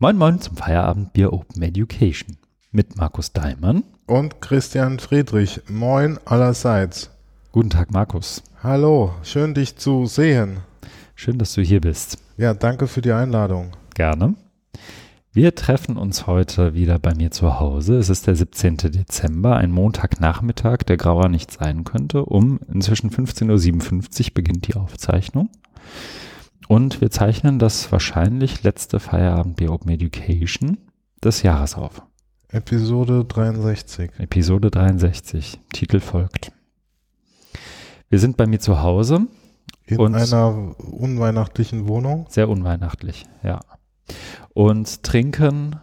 Moin Moin zum Feierabendbier Open Education mit Markus Daimann und Christian Friedrich. Moin allerseits. Guten Tag, Markus. Hallo, schön dich zu sehen. Schön, dass du hier bist. Ja, danke für die Einladung. Gerne. Wir treffen uns heute wieder bei mir zu Hause. Es ist der 17. Dezember, ein Montagnachmittag, der grauer nicht sein könnte. Um inzwischen 15.57 Uhr beginnt die Aufzeichnung. Und wir zeichnen das wahrscheinlich letzte Feierabend Open Education des Jahres auf. Episode 63. Episode 63. Titel folgt. Wir sind bei mir zu Hause. In einer unweihnachtlichen Wohnung? Sehr unweihnachtlich, ja. Und trinken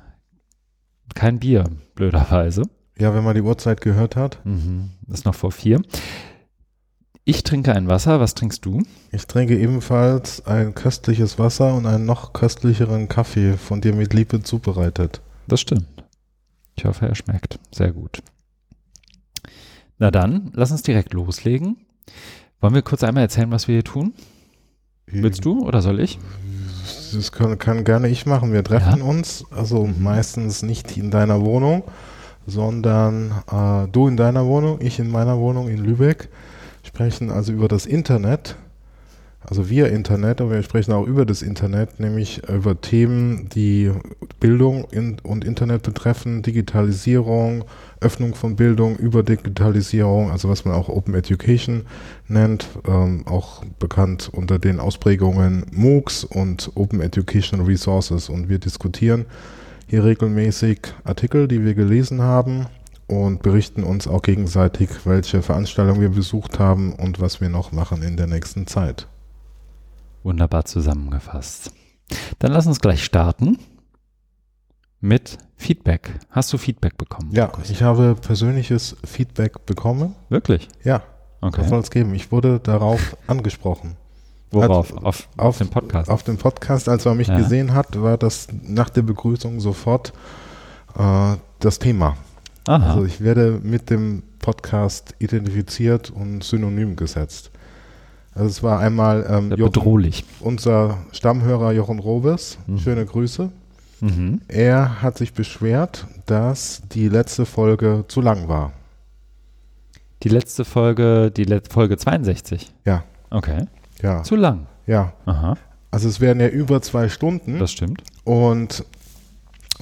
kein Bier, blöderweise. Ja, wenn man die Uhrzeit gehört hat. Mhm, ist noch vor vier. Ich trinke ein Wasser. Was trinkst du? Ich trinke ebenfalls ein köstliches Wasser und einen noch köstlicheren Kaffee, von dir mit Liebe zubereitet. Das stimmt. Ich hoffe, er schmeckt. Sehr gut. Na dann, lass uns direkt loslegen. Wollen wir kurz einmal erzählen, was wir hier tun? Willst du oder soll ich? Das kann, kann gerne ich machen. Wir treffen ja. uns, also meistens nicht in deiner Wohnung, sondern äh, du in deiner Wohnung, ich in meiner Wohnung in Lübeck sprechen also über das Internet, also via Internet, aber wir sprechen auch über das Internet, nämlich über Themen, die Bildung und Internet betreffen, Digitalisierung, Öffnung von Bildung über Digitalisierung, also was man auch Open Education nennt, ähm, auch bekannt unter den Ausprägungen MOOCs und Open Education Resources. Und wir diskutieren hier regelmäßig Artikel, die wir gelesen haben und berichten uns auch gegenseitig, welche Veranstaltungen wir besucht haben und was wir noch machen in der nächsten Zeit. Wunderbar zusammengefasst. Dann lass uns gleich starten mit Feedback. Hast du Feedback bekommen? Ja, Markus? ich habe persönliches Feedback bekommen. Wirklich? Ja. Okay. Was soll es geben? Ich wurde darauf angesprochen. Worauf? Hat, auf, auf, auf dem Podcast? Auf dem Podcast, als man mich ja. gesehen hat, war das nach der Begrüßung sofort äh, das Thema. Aha. Also ich werde mit dem Podcast identifiziert und synonym gesetzt. Also es war einmal ähm, Jochen, bedrohlich. unser Stammhörer Jochen Robes. Mhm. Schöne Grüße. Mhm. Er hat sich beschwert, dass die letzte Folge zu lang war. Die letzte Folge, die Let Folge 62? Ja. Okay. Ja. Zu lang? Ja. Aha. Also es werden ja über zwei Stunden. Das stimmt. Und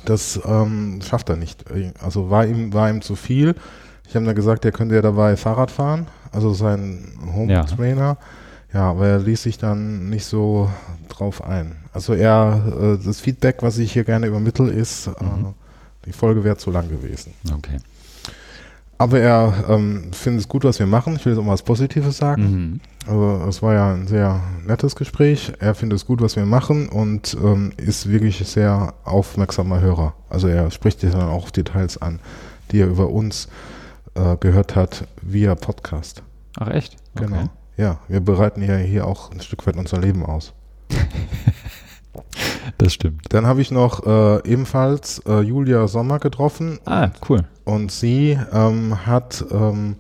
das ähm, schafft er nicht. Also war ihm, war ihm zu viel. Ich habe dann gesagt, er könnte ja dabei Fahrrad fahren, also sein Home Trainer. Ja. ja, aber er ließ sich dann nicht so drauf ein. Also er, äh, das Feedback, was ich hier gerne übermittle, ist, äh, mhm. äh, die Folge wäre zu lang gewesen. Okay. Aber er ähm, findet es gut, was wir machen. Ich will jetzt auch mal was Positives sagen. Mhm. Also es war ja ein sehr nettes Gespräch. Er findet es gut, was wir machen und ähm, ist wirklich sehr aufmerksamer Hörer. Also er spricht sich dann auch Details an, die er über uns äh, gehört hat via Podcast. Ach echt? Genau. Okay. Ja, wir bereiten ja hier auch ein Stück weit unser Leben aus. das stimmt. Dann habe ich noch äh, ebenfalls äh, Julia Sommer getroffen. Ah, cool. Und sie ähm, hat ähm,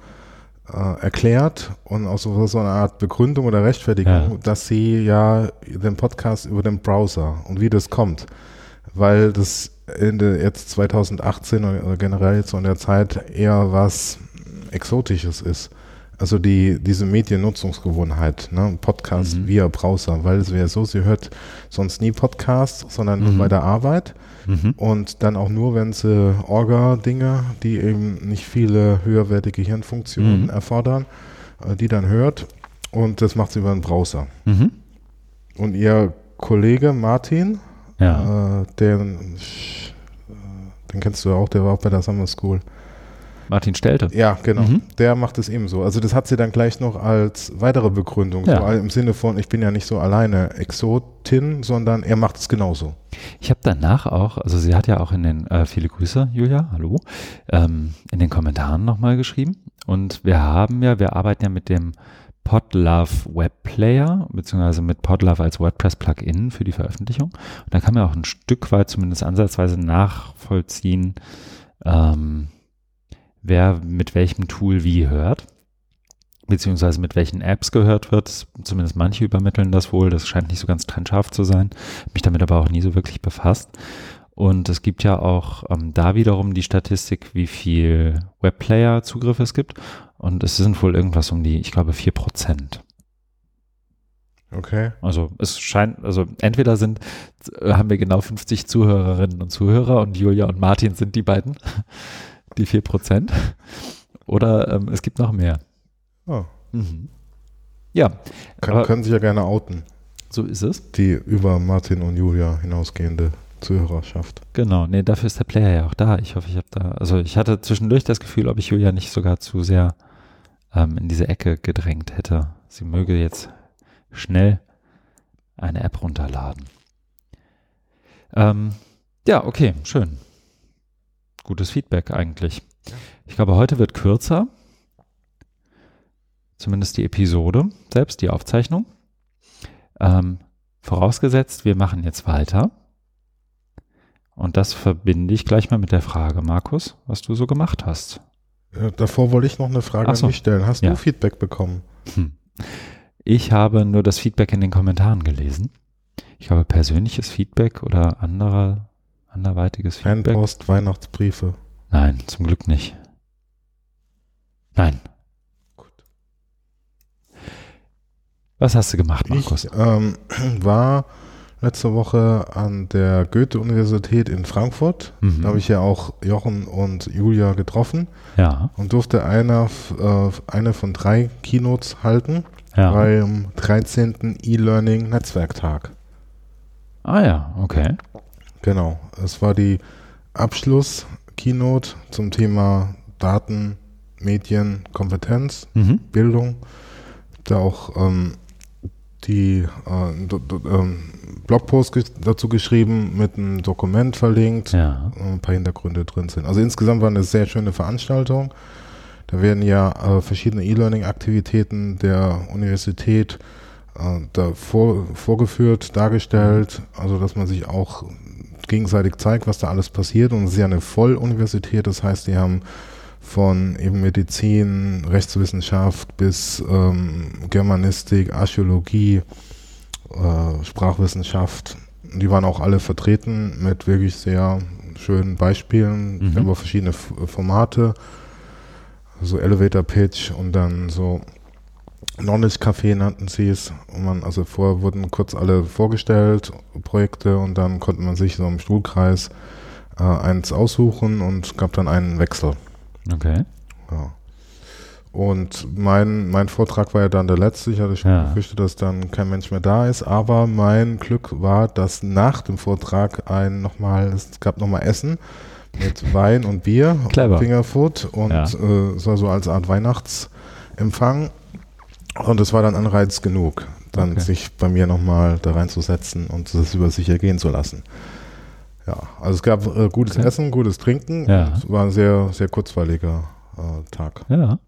äh, erklärt und auch so, so eine Art Begründung oder Rechtfertigung, ja. dass sie ja den Podcast über den Browser und wie das kommt. Weil das Ende jetzt 2018 oder generell jetzt so in der Zeit eher was Exotisches ist. Also die, diese Mediennutzungsgewohnheit, ne? Podcast mhm. via Browser, weil es wäre so, sie hört sonst nie Podcasts, sondern mhm. nur bei der Arbeit mhm. und dann auch nur, wenn sie Orga-Dinge, die eben nicht viele höherwertige Hirnfunktionen mhm. erfordern, äh, die dann hört und das macht sie über einen Browser. Mhm. Und ihr Kollege Martin, ja. äh, den, äh, den kennst du ja auch, der war auch bei der Summer School. Martin Stelte. Ja, genau. Mhm. Der macht es ebenso. Also das hat sie dann gleich noch als weitere Begründung. Ja. So im Sinne von, ich bin ja nicht so alleine Exotin, sondern er macht es genauso. Ich habe danach auch, also sie hat ja auch in den, äh, viele Grüße, Julia, hallo, ähm, in den Kommentaren nochmal geschrieben. Und wir haben ja, wir arbeiten ja mit dem Podlove Web Player, beziehungsweise mit Podlove als WordPress-Plugin für die Veröffentlichung. Und da kann man auch ein Stück weit zumindest ansatzweise nachvollziehen, ähm, wer mit welchem Tool wie hört, beziehungsweise mit welchen Apps gehört wird. Zumindest manche übermitteln das wohl. Das scheint nicht so ganz trennscharf zu sein. Mich damit aber auch nie so wirklich befasst. Und es gibt ja auch ähm, da wiederum die Statistik, wie viel Webplayer-Zugriffe es gibt. Und es sind wohl irgendwas um die, ich glaube, 4 Prozent. Okay. Also es scheint, also entweder sind, äh, haben wir genau 50 Zuhörerinnen und Zuhörer und Julia und Martin sind die beiden, die 4 Prozent. Oder ähm, es gibt noch mehr. Oh. Mhm. Ja. Kann, aber können sich ja gerne outen. So ist es. Die über Martin und Julia hinausgehende Zuhörerschaft. Genau, nee, dafür ist der Player ja auch da. Ich hoffe, ich habe da, also ich hatte zwischendurch das Gefühl, ob ich Julia nicht sogar zu sehr ähm, in diese Ecke gedrängt hätte. Sie möge jetzt schnell eine App runterladen. Ähm, ja, okay, schön. Gutes Feedback eigentlich. Ich glaube, heute wird kürzer. Zumindest die Episode selbst, die Aufzeichnung. Ähm, vorausgesetzt, wir machen jetzt weiter. Und das verbinde ich gleich mal mit der Frage, Markus, was du so gemacht hast. Äh, davor wollte ich noch eine Frage so. an dich stellen. Hast Ja. du Feedback bekommen? Hm. Ich habe nur das Feedback in den Kommentaren gelesen. Ich habe persönliches Feedback oder anderer, anderweitiges Feedback. Fanpost, Weihnachtsbriefe. Nein, zum Glück nicht. Nein. Gut. Was hast du gemacht, Markus? Ich ähm, war letzte Woche an der Goethe-Universität in Frankfurt. Mhm. Da habe ich ja auch Jochen und Julia getroffen ja, und durfte einer, äh, eine von drei Keynotes halten ja. beim 13. E-Learning Netzwerktag. Ah ja, okay. Genau. Es war die Abschluss-Keynote zum Thema Daten, Medien, Kompetenz, Mhm. Bildung. Da auch ähm, die äh, ähm, Blogpost dazu geschrieben, mit einem Dokument verlinkt, Ja. äh, ein paar Hintergründe drin sind. Also insgesamt war eine sehr schöne Veranstaltung. Da werden ja äh, verschiedene E-Learning-Aktivitäten der Universität äh, da vor, vorgeführt, dargestellt, also dass man sich auch gegenseitig zeigt, was da alles passiert. Und es ist ja eine Volluniversität, das heißt, die haben von eben Medizin, Rechtswissenschaft bis ähm, Germanistik, Archäologie, äh, Sprachwissenschaft. Die waren auch alle vertreten mit wirklich sehr schönen Beispielen Mhm. über verschiedene F Formate, so Elevator Pitch und dann so Knowledge Café nannten sie es. Und man, also vorher wurden kurz alle vorgestellt, Projekte, und dann konnte man sich so im Stuhlkreis äh, eins aussuchen und gab dann einen Wechsel. Okay. Ja. Und mein, mein Vortrag war ja dann der letzte. Ich hatte schon Ja. befürchtet, dass dann kein Mensch mehr da ist. Aber mein Glück war, dass nach dem Vortrag ein nochmal, es gab nochmal Essen mit Wein und Bier, Clever. Fingerfood und Ja. äh, es war so als Art Weihnachtsempfang. Und es war dann Anreiz genug, dann Okay. sich bei mir nochmal da reinzusetzen und es über sich ergehen zu lassen. Ja, also es gab äh, gutes Okay. Essen, gutes Trinken. Ja. Es war ein sehr, sehr kurzweiliger äh, Tag. Ja.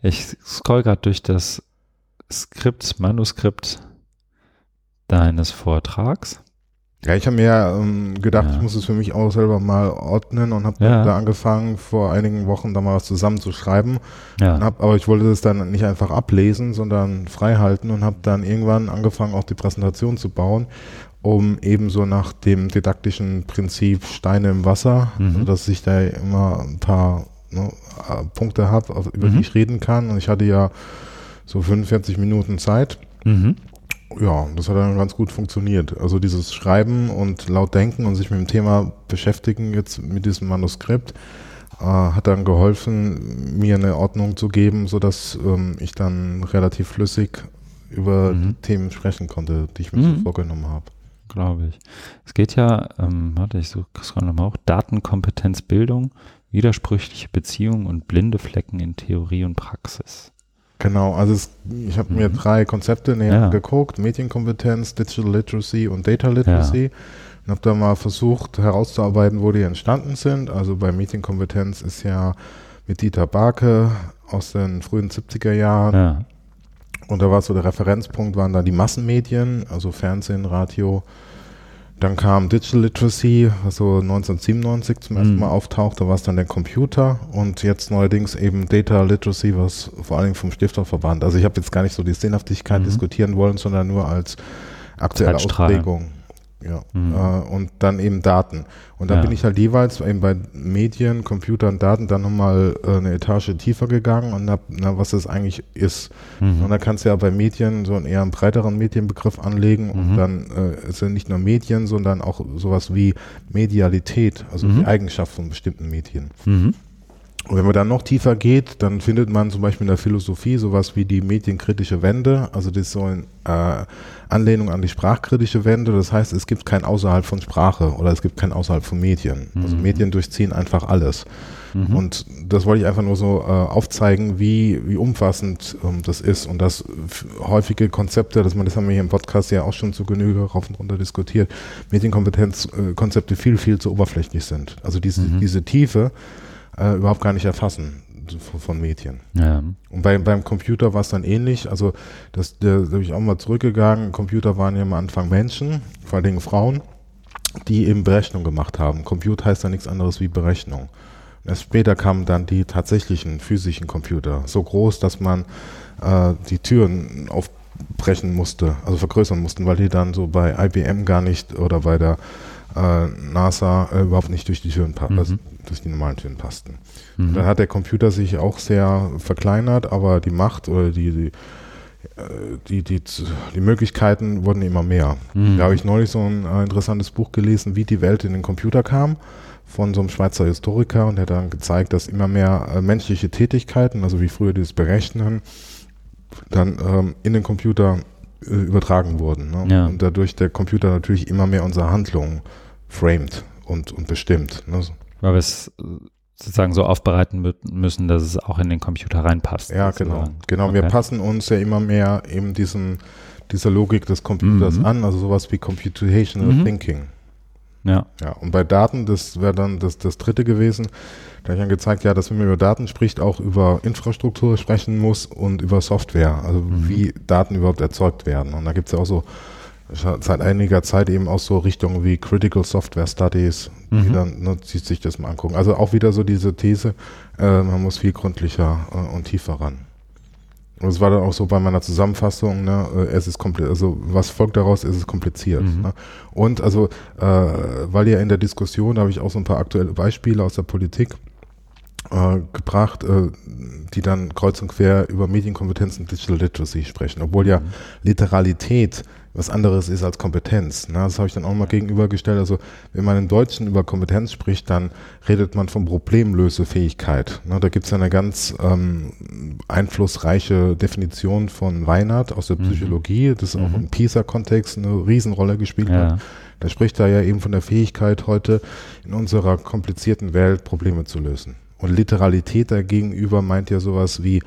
Ich scroll gerade durch das Skript, Manuskript deines Vortrags. Ja, ich habe mir ähm, gedacht, Ja. ich muss es für mich auch selber mal ordnen und habe Ja. da angefangen, vor einigen Wochen da mal was zusammenzuschreiben. Ja. Hab, aber ich wollte das dann nicht einfach ablesen, sondern frei halten und habe dann irgendwann angefangen, auch die Präsentation zu bauen, um ebenso nach dem didaktischen Prinzip Steine im Wasser, Mhm. dass ich da immer ein paar ne, äh, Punkte habe, über Mhm. die ich reden kann. Und ich hatte ja so 45 Minuten Zeit. Mhm. Ja, das hat dann ganz gut funktioniert. Also dieses Schreiben und laut denken und sich mit dem Thema beschäftigen jetzt mit diesem Manuskript äh, hat dann geholfen, mir eine Ordnung zu geben, sodass ähm, ich dann relativ flüssig über Mhm. Themen sprechen konnte, die ich mir Mhm. so vorgenommen habe. glaube ich. Es geht ja, ähm, warte, ich suche scroll nochmal auch, Datenkompetenzbildung, widersprüchliche Beziehungen und blinde Flecken in Theorie und Praxis. Genau, also es, ich habe mir Mhm. drei Konzepte näher Ja. angeguckt, Medienkompetenz, Digital Literacy und Data Literacy. Und habe da mal versucht herauszuarbeiten, wo die entstanden sind. Also bei Medienkompetenz ist ja mit Dieter Barke aus den frühen 70er Jahren. Ja. Und da war so der Referenzpunkt, waren da die Massenmedien, also Fernsehen, Radio. Dann kam Digital Literacy, was so 1997 zum ersten Mhm. Mal auftaucht, da war es dann der Computer und jetzt neuerdings eben Data Literacy, was vor allen Dingen vom Stifterverband. Also ich habe jetzt gar nicht so die Sinnhaftigkeit Mhm. diskutieren wollen, sondern nur als aktuelle. Auslegung. Ja. Mhm. Äh, und dann eben Daten. Und dann ja. bin ich halt jeweils eben bei Medien, Computer und Daten dann nochmal äh, eine Etage tiefer gegangen und hab, na, was das eigentlich ist. Mhm. Und dann kannst du ja bei Medien so einen eher einen breiteren Medienbegriff anlegen und mhm. dann äh, ja nicht nur Medien, sondern auch sowas wie Medialität, also die mhm. Eigenschaft von bestimmten Medien. Und wenn man dann noch tiefer geht, dann findet man zum Beispiel in der Philosophie sowas wie die medienkritische Wende. Also das ist so eine äh, Anlehnung an die sprachkritische Wende. Das heißt, es gibt kein außerhalb von Sprache oder es gibt kein außerhalb von Medien. Also mhm. Also Medien durchziehen einfach alles. Mhm. Und das wollte ich einfach nur so äh, aufzeigen, wie, wie umfassend ähm, das ist und dass häufige Konzepte, dass man, das haben wir hier im Podcast ja auch schon zu Genüge rauf und runter diskutiert, Medienkompetenzkonzepte viel, viel zu oberflächlich sind. Also diese, mhm. diese Tiefe, äh, überhaupt gar nicht erfassen von Mädchen. Ja. Und bei, beim Computer war es dann ähnlich. Also das, da bin ich auch mal zurückgegangen. Computer waren ja am Anfang Menschen, vor allen Dingen Frauen, die eben Berechnung gemacht haben. Computer heißt ja nichts anderes wie Berechnung. Erst später kamen dann die tatsächlichen physischen Computer, so groß, dass man äh, die Türen aufbrechen musste, also vergrößern mussten, weil die dann so bei IBM gar nicht oder bei der äh, NASA äh, überhaupt nicht durch die Türen mhm. also durch die normalen Türen passten. Mhm. Dann hat der Computer sich auch sehr verkleinert, aber die Macht oder die, die äh, die, die, die Möglichkeiten wurden immer mehr. Mhm. Da habe ich neulich so ein äh, interessantes Buch gelesen, wie die Welt in den Computer kam, von so einem Schweizer Historiker und der hat dann gezeigt, dass immer mehr äh, menschliche Tätigkeiten, also wie früher dieses Berechnen, dann ähm, in den Computer äh, übertragen wurden. Ne? Ja. Und dadurch der Computer natürlich immer mehr unsere Handlungen framed und, und bestimmt. Ne? Weil wir es äh, sozusagen so aufbereiten müssen, dass es auch in den Computer reinpasst. Ja, genau. Genau, okay. wir passen uns ja immer mehr eben diesen, dieser Logik des Computers mhm. an, also sowas wie Computational mhm. Thinking. Ja. Ja, und bei Daten, das wäre dann das, das dritte gewesen, da habe ich dann gezeigt, ja, dass wenn man über Daten spricht, auch über Infrastruktur sprechen muss und über Software, also mhm. wie Daten überhaupt erzeugt werden. Und da gibt es ja auch so seit einiger Zeit eben auch so Richtungen wie Critical Software Studies, mhm. die dann ne, sich das mal angucken. Also auch wieder so diese These, äh, man muss viel gründlicher äh, und tiefer ran. Und es war dann auch so bei meiner Zusammenfassung, ne, äh, es ist kompliziert, also was folgt daraus, ist es kompliziert. Mhm. Ne? Und also, äh, weil ja in der Diskussion, da habe ich auch so ein paar aktuelle Beispiele aus der Politik äh, gebracht, äh, die dann kreuz und quer über Medienkompetenzen und Digital Literacy sprechen, obwohl ja mhm. Literalität was anderes ist als Kompetenz. Ne? Das habe ich dann auch mal gegenübergestellt. Also wenn man im Deutschen über Kompetenz spricht, dann redet man von Problemlösefähigkeit. Ne? Da gibt es eine ganz ähm, einflussreiche Definition von Weinert aus der mhm. Psychologie, das mhm. auch im PISA-Kontext eine Riesenrolle gespielt ja. hat. Da spricht er ja eben von der Fähigkeit, heute in unserer komplizierten Welt Probleme zu lösen. Und Literalität dagegenüber meint ja sowas wie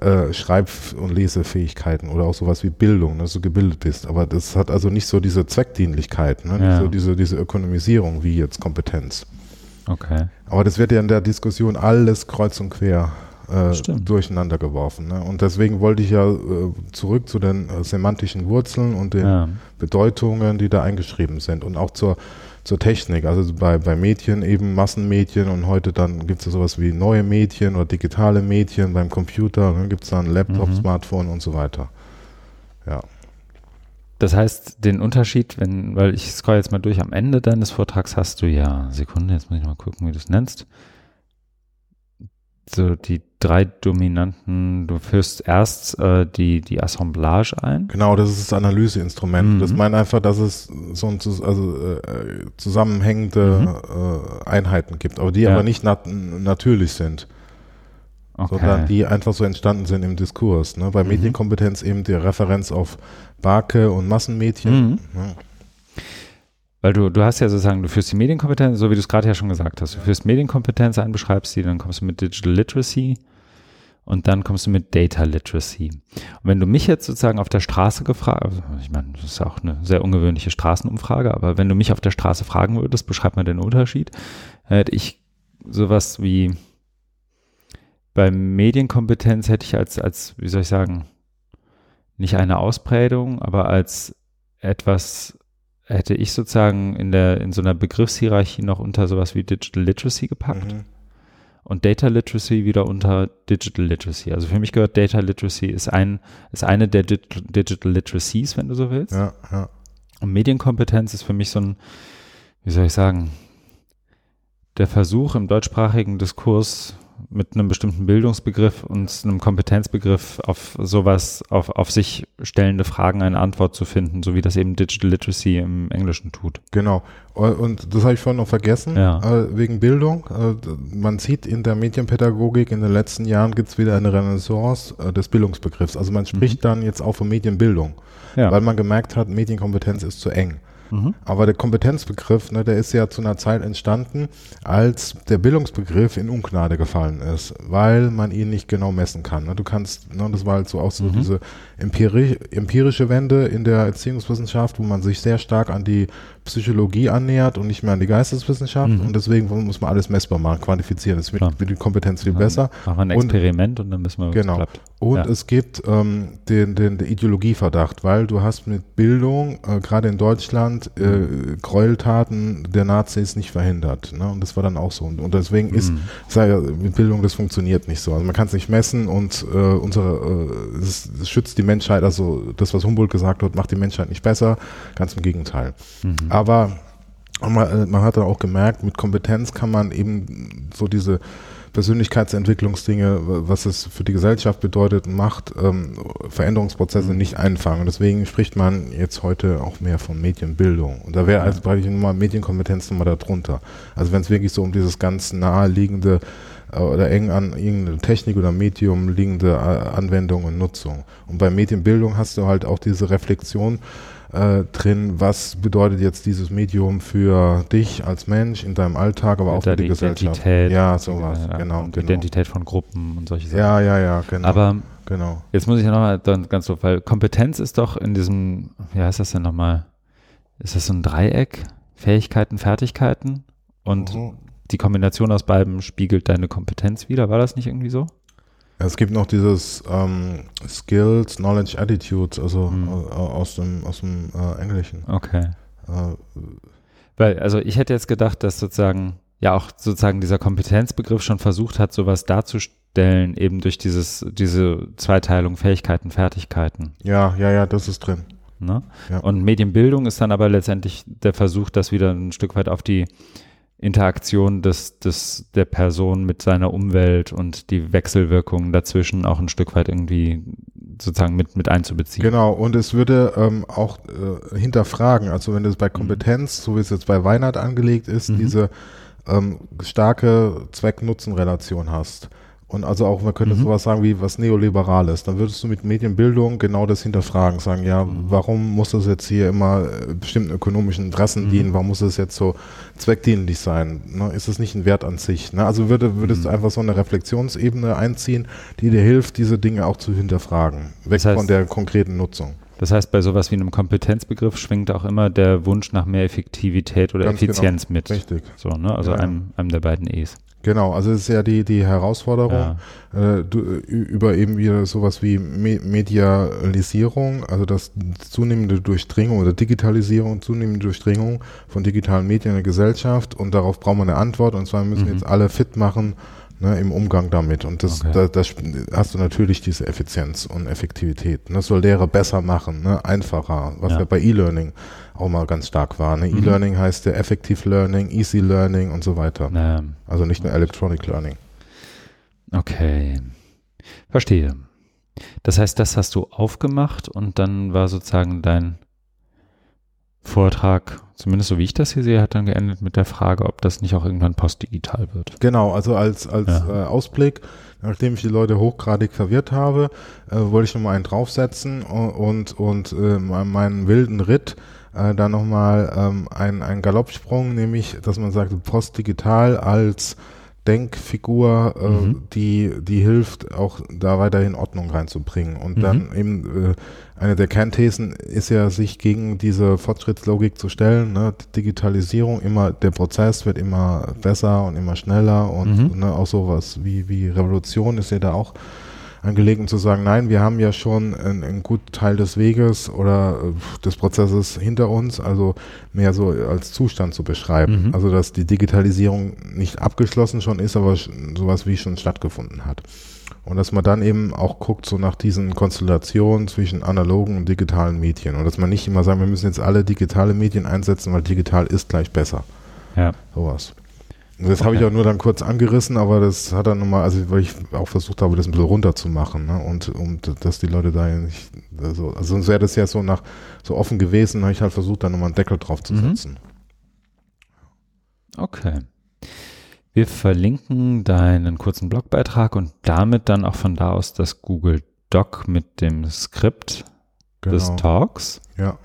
äh, Schreib- und Lesefähigkeiten oder auch sowas wie Bildung, dass du gebildet bist. Aber das hat also nicht so diese Zweckdienlichkeit, ne? Ja. so diese, diese Ökonomisierung wie jetzt Kompetenz. Okay. Aber das wird ja in der Diskussion alles kreuz und quer äh, durcheinander geworfen. Ne? Und deswegen wollte ich ja äh, zurück zu den äh, semantischen Wurzeln und den ja. Bedeutungen, die da eingeschrieben sind und auch zur zur Technik. Also bei, bei Mädchen eben Massenmädchen und heute dann gibt es ja sowas wie neue Mädchen oder digitale Mädchen beim Computer, dann gibt es dann Laptop, mhm. Smartphone und so weiter. Ja. Das heißt, den Unterschied, wenn, weil ich scroll jetzt mal durch, am Ende deines Vortrags hast du ja, Sekunde, jetzt muss ich mal gucken, wie du es nennst so die drei dominanten, du führst erst äh, die, die Assemblage ein. Genau, das ist das Analyseinstrument. Mhm. Das meint einfach, dass es so ein, also, äh, zusammenhängende mhm. äh, Einheiten gibt, aber die ja. aber nicht nat natürlich sind. Okay. Sondern die einfach so entstanden sind im Diskurs. Ne? Bei mhm. Medienkompetenz eben die Referenz auf Barke und Massenmädchen. Mhm. Weil du, du hast ja sozusagen, du führst die Medienkompetenz, so wie du es gerade ja schon gesagt hast, du führst Medienkompetenz ein, beschreibst sie, dann kommst du mit Digital Literacy und dann kommst du mit Data Literacy. Und wenn du mich jetzt sozusagen auf der Straße gefragt, also ich meine, das ist auch eine sehr ungewöhnliche Straßenumfrage, aber wenn du mich auf der Straße fragen würdest, beschreib mal den Unterschied, hätte ich sowas wie bei Medienkompetenz hätte ich als, als, wie soll ich sagen, nicht eine Ausprägung, aber als etwas hätte ich sozusagen in der in so einer Begriffshierarchie noch unter sowas wie Digital Literacy gepackt. Mhm. Und Data Literacy wieder unter Digital Literacy. Also für mich gehört Data Literacy ist ein, ist eine der Digital Literacies, wenn du so willst. Ja, ja. Und Medienkompetenz ist für mich so ein, wie soll ich sagen, der Versuch im deutschsprachigen Diskurs mit einem bestimmten Bildungsbegriff und einem Kompetenzbegriff auf sowas, auf, auf sich stellende Fragen eine Antwort zu finden, so wie das eben Digital Literacy im Englischen tut. Genau. Und das habe ich vorhin noch vergessen, Ja. äh, wegen Bildung. Äh, man sieht in der Medienpädagogik in den letzten Jahren gibt es wieder eine Renaissance äh, des Bildungsbegriffs. Also man spricht dann jetzt auch von Medienbildung, Ja. weil man gemerkt hat, Medienkompetenz ist zu eng. Mhm. Aber der Kompetenzbegriff, ne, der ist ja zu einer Zeit entstanden, als der Bildungsbegriff in Ungnade gefallen ist, weil man ihn nicht genau messen kann. Ne. Du kannst, ne, das war halt so auch so Mhm. diese empiri empirische Wende in der Erziehungswissenschaft, wo man sich sehr stark an die Psychologie annähert und nicht mehr an die Geisteswissenschaft. Mhm. Und deswegen muss man alles messbar machen, quantifizieren. Das wird, die Kompetenz viel besser. Machen wir ein Und- Experiment und, dann müssen wir, Genau. Und Ja. es gibt ähm, den, den, den Ideologieverdacht, weil du hast mit Bildung, äh, gerade in Deutschland, äh, Gräueltaten der Nazis nicht verhindert. Ne? Und das war dann auch so. Und, und deswegen ist, Mhm. ja, mit Bildung, das funktioniert nicht so. Also man kann es nicht messen und äh, unsere, äh, es, es schützt die Menschheit, also das, was Humboldt gesagt hat, macht die Menschheit nicht besser. Ganz im Gegenteil. Mhm. Aber man, äh, man hat dann auch gemerkt, mit Kompetenz kann man eben so diese Persönlichkeitsentwicklungsdinge, was es für die Gesellschaft bedeutet macht, ähm, Veränderungsprozesse nicht einfangen. Und deswegen spricht man jetzt heute auch mehr von Medienbildung. Und da wäre also praktisch nochmal Medienkompetenz nochmal darunter. Also wenn es wirklich so um dieses ganz naheliegende oder eng an irgendeine Technik oder Medium liegende äh, Anwendung und Nutzung. Und bei Medienbildung hast du halt auch diese Reflexion, äh, drin, was bedeutet jetzt dieses Medium für dich als Mensch in deinem Alltag, aber auch für die, die Gesellschaft. Identität. Ja, sowas, Ja, genau. genau. Identität von Gruppen und solche Sachen. Ja, ja, ja, genau. Aber genau. jetzt muss ich ja nochmal dann ganz so, weil Kompetenz ist doch in diesem, wie heißt das denn nochmal? Ist das so ein Dreieck? Fähigkeiten, Fertigkeiten? Und Mhm. Die Kombination aus beiden spiegelt deine Kompetenz wieder. War das nicht irgendwie so? Es gibt noch dieses ähm, Skills, Knowledge, Attitudes, also Hm. äh, aus dem, aus dem äh, Englischen. Okay. Äh, Weil, also ich hätte jetzt gedacht, dass sozusagen, ja auch sozusagen dieser Kompetenzbegriff schon versucht hat, sowas darzustellen, eben durch dieses, diese Zweiteilung Fähigkeiten, Fertigkeiten. ja, ja, ja, das ist drin. Ne? Ja. Und Medienbildung ist dann aber letztendlich der Versuch, das wieder ein Stück weit auf die Interaktion des, des, der Person mit seiner Umwelt und die Wechselwirkungen dazwischen auch ein Stück weit irgendwie sozusagen mit, mit einzubeziehen. Genau, und es würde ähm, auch äh, hinterfragen, also wenn es bei Kompetenz, so wie es jetzt bei Weinert angelegt ist, Mhm. diese ähm, starke Zweck-Nutzen-Relation hast. Und also auch, man könnte Mhm. sowas sagen wie was Neoliberales. Dann würdest du mit Medienbildung genau das hinterfragen, sagen, ja, Mhm. warum muss das jetzt hier immer äh, bestimmten ökonomischen Interessen Mhm. dienen? Warum muss es jetzt so zweckdienlich sein? Ne? Ist es nicht ein Wert an sich? Ne? Also würde, würdest Mhm. du einfach so eine Reflexionsebene einziehen, die dir hilft, diese Dinge auch zu hinterfragen. Weg Das heißt- von der konkreten Nutzung. Das heißt, bei sowas wie einem Kompetenzbegriff schwingt auch immer der Wunsch nach mehr Effektivität oder Ganz Effizienz mit. Richtig. So, ne? Also ja. einem, einem der beiden E's. Genau, also es ist ja die, die Herausforderung Ja. äh, du, über eben wieder sowas wie Me Medialisierung, also das zunehmende Durchdringung oder Digitalisierung, zunehmende Durchdringung von digitalen Medien in der Gesellschaft und darauf brauchen wir eine Antwort und zwar müssen Mhm. jetzt alle fit machen ne, im Umgang damit und das, Okay. da, das hast du natürlich diese Effizienz und Effektivität. Ne? Das soll Lehre besser machen, ne? einfacher, was Ja. ja. bei E-Learning auch mal ganz stark war. Ne? Mhm. E-Learning heißt ja Effective Learning, Easy Learning und so weiter. Na, Also nicht nur Electronic Learning. Okay. Verstehe. Das heißt, das hast du aufgemacht und dann war sozusagen dein Vortrag, zumindest so wie ich das hier sehe, hat dann geendet mit der Frage, ob das nicht auch irgendwann postdigital wird. Genau, also als, als Ja. äh, Ausblick, nachdem ich die Leute hochgradig verwirrt habe, äh, wollte ich nochmal einen draufsetzen und, und, und äh, meinen wilden Ritt äh, dann nochmal ähm, einen, einen Galoppsprung, nämlich, dass man sagt, postdigital als Denkfigur, äh, Mhm. die, die hilft, auch da weiterhin Ordnung reinzubringen. Und Mhm. dann eben äh, eine der Kernthesen ist ja, sich gegen diese Fortschrittslogik zu stellen. Ne? Digitalisierung, immer der Prozess wird immer besser und immer schneller und Mhm. ne, auch sowas wie, wie Revolution ist ja da auch angelegt, um zu sagen, nein, wir haben ja schon einen, einen guten Teil des Weges oder äh, des Prozesses hinter uns, also mehr so als Zustand zu beschreiben. Mhm. Also dass die Digitalisierung nicht abgeschlossen schon ist, aber sowas wie schon stattgefunden hat. Und dass man dann eben auch guckt, so nach diesen Konstellationen zwischen analogen und digitalen Medien. Und dass man nicht immer sagt, wir müssen jetzt alle digitale Medien einsetzen, weil digital ist gleich besser. Ja. Sowas. Das habe ich auch nur dann kurz angerissen, aber das hat dann nochmal, also weil ich auch versucht habe, das ein bisschen runterzumachen, ne? Und, und dass die Leute da nicht, also, also sonst wäre das ja so nach so offen gewesen, habe ich halt versucht, da nochmal einen Deckel drauf zu Mhm. setzen. Okay. Wir verlinken deinen kurzen Blogbeitrag und damit dann auch von da aus das Google Doc mit dem Skript des Genau. Talks. Ja.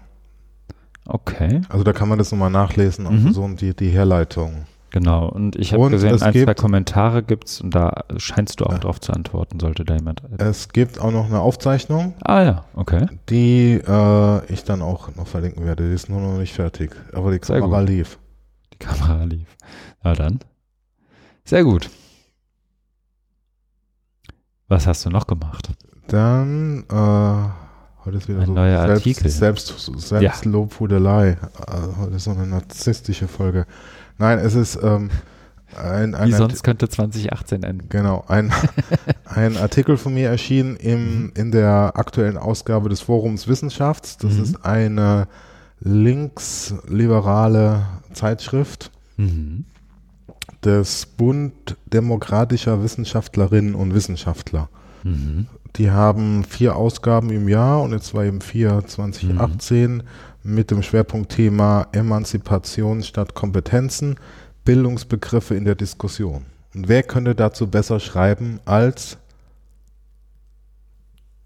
Okay, Also da kann man das nochmal nachlesen, auch Mhm. so die, die Herleitung. Genau. Und ich habe gesehen, es ein, zwei gibt- Kommentare gibt's und da scheinst du auch Ja. drauf zu antworten, sollte da jemand. Es gibt auch noch eine Aufzeichnung, ah ja, okay. die äh, ich dann auch noch verlinken werde. Die ist nur noch nicht fertig, aber die Sehr Kamera gut. lief. Die Kamera lief. Na dann. Sehr gut. Was hast du noch gemacht? Dann, äh, heute ist wieder Ein so neuer selbst, Artikel. Selbst, Selbstlobhudelei. Äh, heute ist so eine narzisstische Folge. Nein, es ist ähm, ein, ein Wie sonst könnte 2018 enden. Genau, ein, ein Artikel von mir erschienen im, in der aktuellen Ausgabe des Forums Wissenschafts. Das Mhm. ist eine linksliberale Zeitschrift Mhm. des Bund demokratischer Wissenschaftlerinnen und Wissenschaftler. Mhm. Die haben vier Ausgaben im Jahr und jetzt war eben vier 2018 mit dem Schwerpunktthema Emanzipation statt Kompetenzen, Bildungsbegriffe in der Diskussion. Und wer könnte dazu besser schreiben als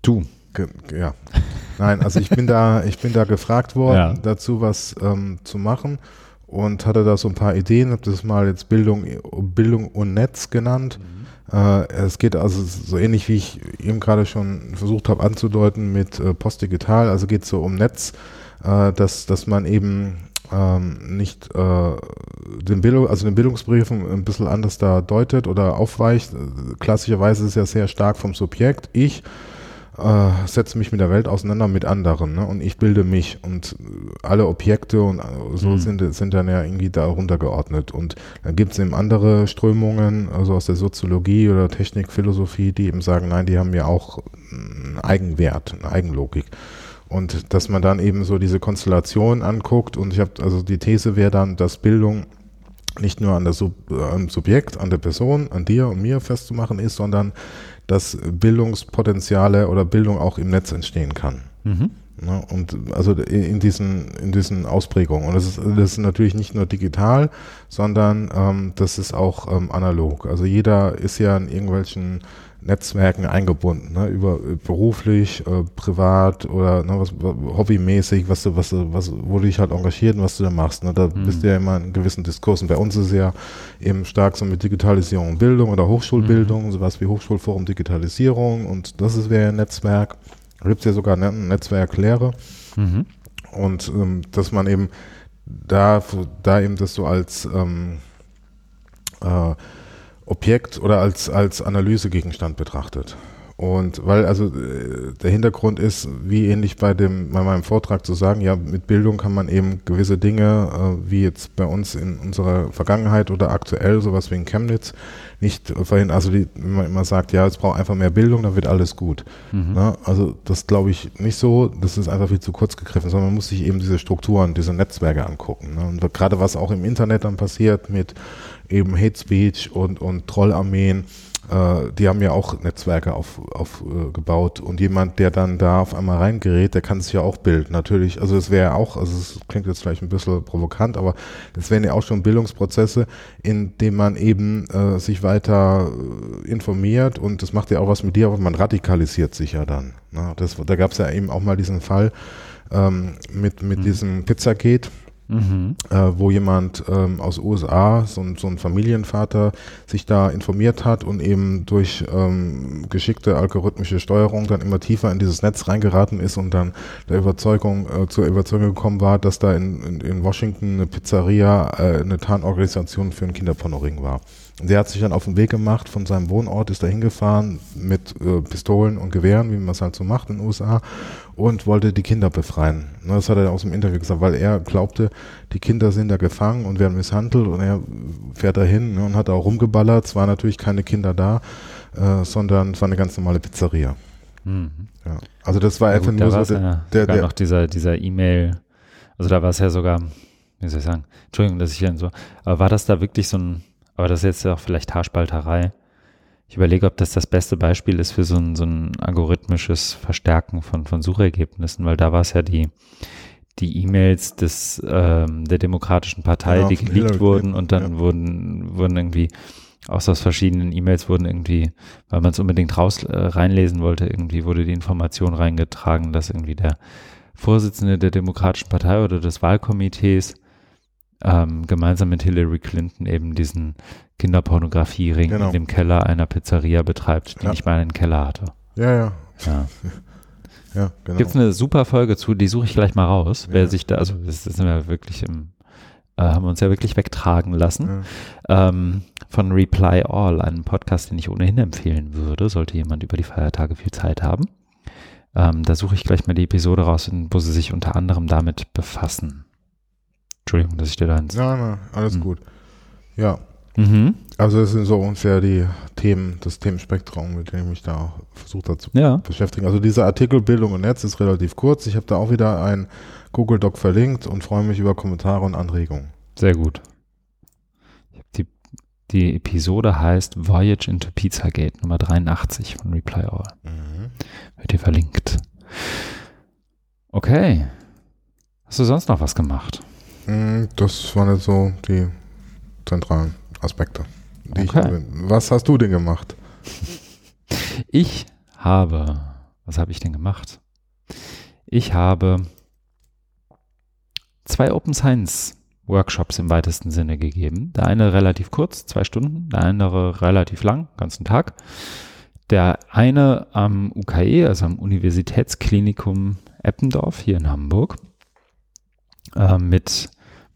Du. Ja. Nein, also ich bin da, ich bin da gefragt worden, Ja. dazu was ähm, zu machen und hatte da so ein paar Ideen, habe das mal jetzt Bildung, Bildung und Netz genannt. Äh, es geht also so ähnlich wie ich eben gerade schon versucht habe anzudeuten mit äh, Postdigital, also geht es so um Netz, äh, dass, dass man eben ähm, nicht äh, den, Bildung, also den Bildungsbriefen ein bisschen anders da deutet oder aufweicht. Äh, Klassischerweise ist es ja sehr stark vom Subjekt. Ich äh, setze mich mit der Welt auseinander mit anderen ne? und ich bilde mich und äh, alle Objekte und äh, so Mhm. sind, sind dann ja irgendwie da runtergeordnet und dann gibt es eben andere Strömungen, also aus der Soziologie oder Technik, Philosophie, die eben sagen, nein, die haben ja auch einen Eigenwert, eine Eigenlogik. Und dass man dann eben so diese Konstellation anguckt und ich habe, also die These wäre dann, dass Bildung nicht nur an der Sub, äh, am Subjekt, an der Person, an dir und mir festzumachen ist, sondern dass Bildungspotenziale oder Bildung auch im Netz entstehen kann. Mhm. Ne? Und also in diesen, in diesen Ausprägungen. Und das ist, das ist natürlich nicht nur digital, sondern ähm, das ist auch ähm, analog. Also jeder ist ja in irgendwelchen Netzwerken eingebunden, ne? über äh, beruflich, äh, privat oder ne, was, hobbymäßig, was du, was du, was, wo du dich halt engagiert und was du da machst. Ne? Da Mhm. bist du ja immer in gewissen Diskursen. Bei uns ist es ja eben stark so mit Digitalisierung und Bildung oder Hochschulbildung, sowas wie Hochschulforum Digitalisierung und das ist wäre ein Netzwerk. Da gibt es ja sogar ein Netzwerk Lehre. Mhm. Und ähm, dass man eben da, da eben das so als ähm, äh, Objekt oder als, als Analysegegenstand betrachtet. Und weil also äh, der Hintergrund ist, wie ähnlich bei dem bei meinem Vortrag zu sagen, ja, mit Bildung kann man eben gewisse Dinge, äh, wie jetzt bei uns in unserer Vergangenheit oder aktuell, sowas wie in Chemnitz, nicht verhindern. Also die, wenn man immer sagt, ja, es braucht einfach mehr Bildung, dann wird alles gut. Mhm. Ne? Also das glaube ich nicht so, das ist einfach viel zu kurz gegriffen, sondern man muss sich eben diese Strukturen, diese Netzwerke angucken. Ne? Und gerade was auch im Internet dann passiert mit eben Hate Speech und, und Trollarmeen, äh, die haben ja auch Netzwerke aufgebaut auf, äh, gebaut. und jemand, der dann da auf einmal reingerät, der kann sich ja auch bilden. Natürlich, also es wäre auch, also es klingt jetzt vielleicht ein bisschen provokant, aber es wären ja auch schon Bildungsprozesse, in denen man eben äh, sich weiter äh, informiert und das macht ja auch was mit dir, aber man radikalisiert sich ja dann. Ne? Das, da gab es ja eben auch mal diesen Fall ähm, mit, mit Mhm. diesem Pizzagate Mhm. äh, wo jemand ähm, aus USA, so ein, so ein Familienvater, sich da informiert hat und eben durch ähm, geschickte algorithmische Steuerung dann immer tiefer in dieses Netz reingeraten ist und dann der Überzeugung, äh, zur Überzeugung gekommen war, dass da in, in, in Washington eine Pizzeria äh, eine Tarnorganisation für einen Kinderpornoring war. Der hat sich dann auf den Weg gemacht von seinem Wohnort, ist da hingefahren mit äh, Pistolen und Gewehren, wie man es halt so macht in den USA, und wollte die Kinder befreien. Ne, Das hat er aus dem Interview gesagt, weil er glaubte, die Kinder sind da gefangen und werden misshandelt und er fährt da hin ne, und hat auch rumgeballert. Es waren natürlich keine Kinder da, äh, sondern es war eine ganz normale Pizzeria. Mhm. Ja. Also das war Ja, einfach gut, nur da so der, der, der noch dieser, dieser E-Mail, also da war es ja sogar, wie soll ich sagen, Entschuldigung, dass ich hier so, aber war das da wirklich so ein, aber das ist jetzt ja auch vielleicht Haarspalterei. Ich überlege, ob das das beste Beispiel ist für so ein, so ein algorithmisches Verstärken von, von Suchergebnissen, weil da war es ja die, die E-Mails des, ähm, der Demokratischen Partei, Genau, die geleakt wurden und dann ja. wurden, wurden irgendwie aus, aus verschiedenen E-Mails wurden irgendwie, weil man es unbedingt raus äh, reinlesen wollte, irgendwie wurde die Information reingetragen, dass irgendwie der Vorsitzende der Demokratischen Partei oder des Wahlkomitees ähm, gemeinsam mit Hillary Clinton eben diesen Kinderpornografiering Genau. in dem Keller einer Pizzeria betreibt, die Ja. nicht mal einen Keller hatte. ja, ja, Ja. ja, genau. Gibt es eine super Folge zu, die suche ich gleich mal raus. Wer sich da, also das, sind wir wirklich im, äh, haben wir uns ja wirklich wegtragen lassen. Ähm, von Reply All, einem Podcast, den ich ohnehin empfehlen würde, sollte jemand über die Feiertage viel Zeit haben. Ähm, da suche ich gleich mal die Episode raus, wo sie sich unter anderem damit befassen. Entschuldigung, dass ich dir da ins. Ja, na, alles Hm. gut. Ja, Mhm. also das sind so ungefähr die Themen, das Themenspektrum, mit dem ich mich da auch versucht habe zu Ja. beschäftigen. Also dieser Artikel Bildung und Netz ist relativ kurz. Ich habe da auch wieder ein Google Doc verlinkt und freue mich über Kommentare und Anregungen. Sehr gut. Die, die Episode heißt Voyage into Pizzagate Nummer 83 von Reply All. Wird hier verlinkt. Okay. Hast du sonst noch was gemacht? Mm, Das waren jetzt so die zentralen Aspekte. Die ich Okay. habe. Was hast du denn gemacht? Ich habe, was habe ich denn gemacht? Ich habe zwei Open Science Workshops im weitesten Sinne gegeben. Der eine relativ kurz, zwei Stunden, der andere relativ lang, ganzen Tag. Der eine am UKE, also am Universitätsklinikum Eppendorf hier in Hamburg, äh, mit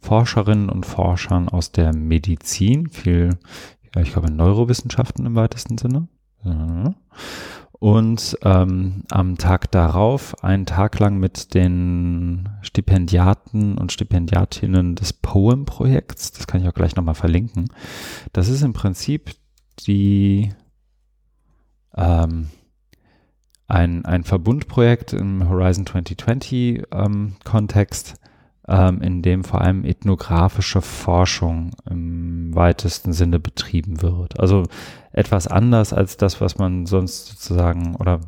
Forscherinnen und Forschern aus der Medizin, viel, ich glaube, Neurowissenschaften im weitesten Sinne. Und ähm, am Tag darauf, einen Tag lang mit den Stipendiaten und Stipendiatinnen des Poem-Projekts, das kann ich auch gleich nochmal verlinken. Das ist im Prinzip die ähm, ein, ein Verbundprojekt im Horizon 2020 ähm, Kontext, ähm, in dem vor allem ethnografische Forschung im weitesten Sinne betrieben wird. Also etwas anders als das, was man sonst sozusagen, oder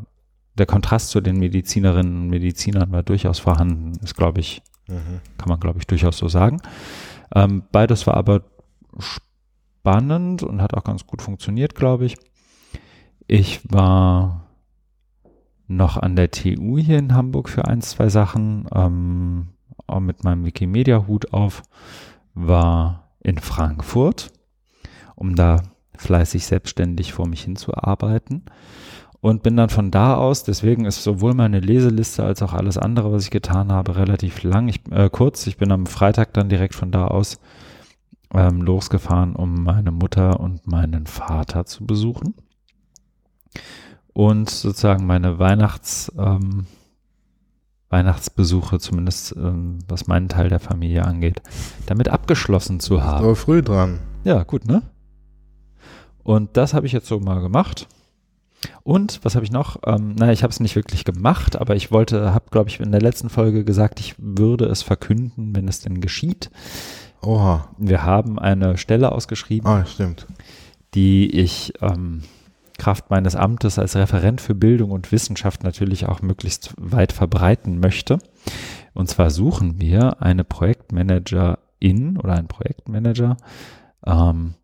der Kontrast zu den Medizinerinnen und Medizinern war durchaus vorhanden, ist, glaube ich, kann man, glaube ich, durchaus so sagen. Ähm, beides war aber spannend und hat auch ganz gut funktioniert, glaube ich. Ich war noch an der TU hier in Hamburg für ein, zwei Sachen, ähm, mit meinem Wikimedia-Hut auf, war in Frankfurt, um da fleißig selbstständig vor mich hinzuarbeiten und bin dann von da aus, deswegen ist sowohl meine Leseliste als auch alles andere, was ich getan habe, relativ lang, ich, äh, kurz. Ich bin am Freitag dann direkt von da aus ähm, losgefahren, um meine Mutter und meinen Vater zu besuchen und sozusagen meine Weihnachts, ähm, Weihnachtsbesuche, zumindest ähm, was meinen Teil der Familie angeht, damit abgeschlossen zu haben. Aber früh dran. Ja, gut, ne? Und das habe ich jetzt so mal gemacht. Und was habe ich noch? Ähm, naja, ich habe es nicht wirklich gemacht, aber ich wollte, habe, glaube ich, in der letzten Folge gesagt, ich würde es verkünden, wenn es denn geschieht. Oha. Wir haben eine Stelle ausgeschrieben, Ah, stimmt. die ich ähm, Kraft meines Amtes als Referent für Bildung und Wissenschaft natürlich auch möglichst weit verbreiten möchte. Und zwar suchen wir eine Projektmanagerin oder einen Projektmanager ähm,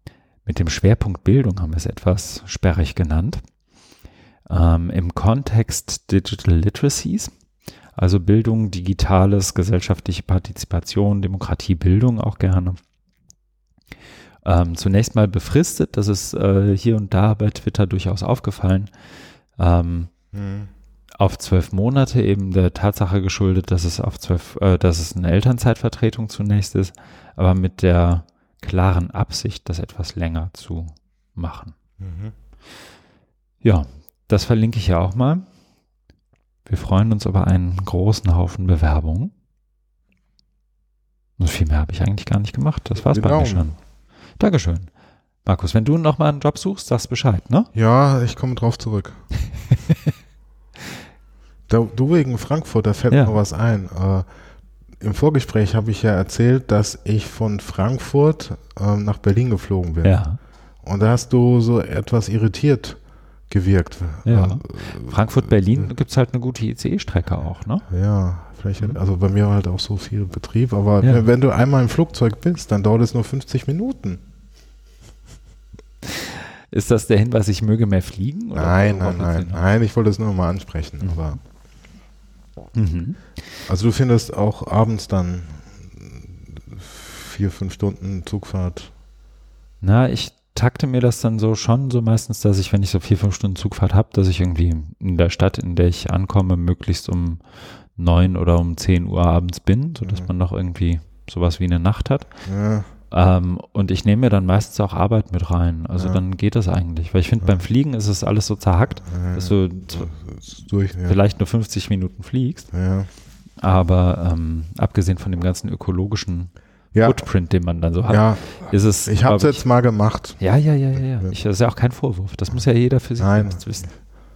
mit dem Schwerpunkt Bildung, haben wir es etwas sperrig genannt, ähm, im Kontext Digital Literacies, also Bildung, Digitales, gesellschaftliche Partizipation, Demokratie, Bildung auch gerne. Ähm, zunächst mal befristet, das ist äh, hier und da bei Twitter durchaus aufgefallen, ähm, Hm. auf zwölf Monate eben der Tatsache geschuldet, dass es auf zwölf, äh, dass es eine Elternzeitvertretung zunächst ist, aber mit der klaren Absicht, das etwas länger zu machen. Mhm. Ja, das verlinke ich ja auch mal. Wir freuen uns über einen großen Haufen Bewerbungen. Und viel mehr habe ich eigentlich gar nicht gemacht. Das war's Die bei mir schon. Dankeschön. Markus, wenn du nochmal einen Job suchst, sagst Bescheid, ne? Ja, ich komme drauf zurück. da, du wegen Frankfurt, da fällt Ja. mir noch was ein. Äh, Im Vorgespräch habe ich ja erzählt, dass ich von Frankfurt ähm, nach Berlin geflogen bin. Ja. Und da hast du so etwas irritiert gewirkt. Ja. Ähm, Frankfurt-Berlin gibt es halt eine gute ICE-Strecke auch, ne? Ja, vielleicht, also bei mir war halt auch so viel Betrieb, aber Ja. wenn du einmal im Flugzeug bist, dann dauert es nur 50 Minuten. Ist das der Hinweis, ich möge mehr fliegen? nein, nein, nein, nein, ich wollte es nur mal ansprechen. Mhm. Aber? Mhm. also du findest auch abends dann vier, fünf Stunden Zugfahrt. Na, ich takte mir das dann so schon so meistens, dass ich, wenn ich so vier, fünf Stunden Zugfahrt habe, dass ich irgendwie in der Stadt, in der ich ankomme, möglichst um neun oder um zehn Uhr abends bin, sodass Mhm. man noch irgendwie sowas wie eine Nacht hat. Ja, Ähm, und ich nehme mir dann meistens auch Arbeit mit rein. Also Ja. dann geht das eigentlich. Weil ich finde, beim Fliegen ist es alles so zerhackt, ja, dass du durch. Ja. vielleicht nur 50 Minuten fliegst. Ja, Aber ähm, abgesehen von dem ganzen ökologischen ja, Footprint, den man dann so hat, ja ist es. ich habe es jetzt mal gemacht. Ja, ja, ja, ja. ja. Ja. Ich, das ist ja auch kein Vorwurf. Das muss ja jeder für sich Nein. selbst wissen.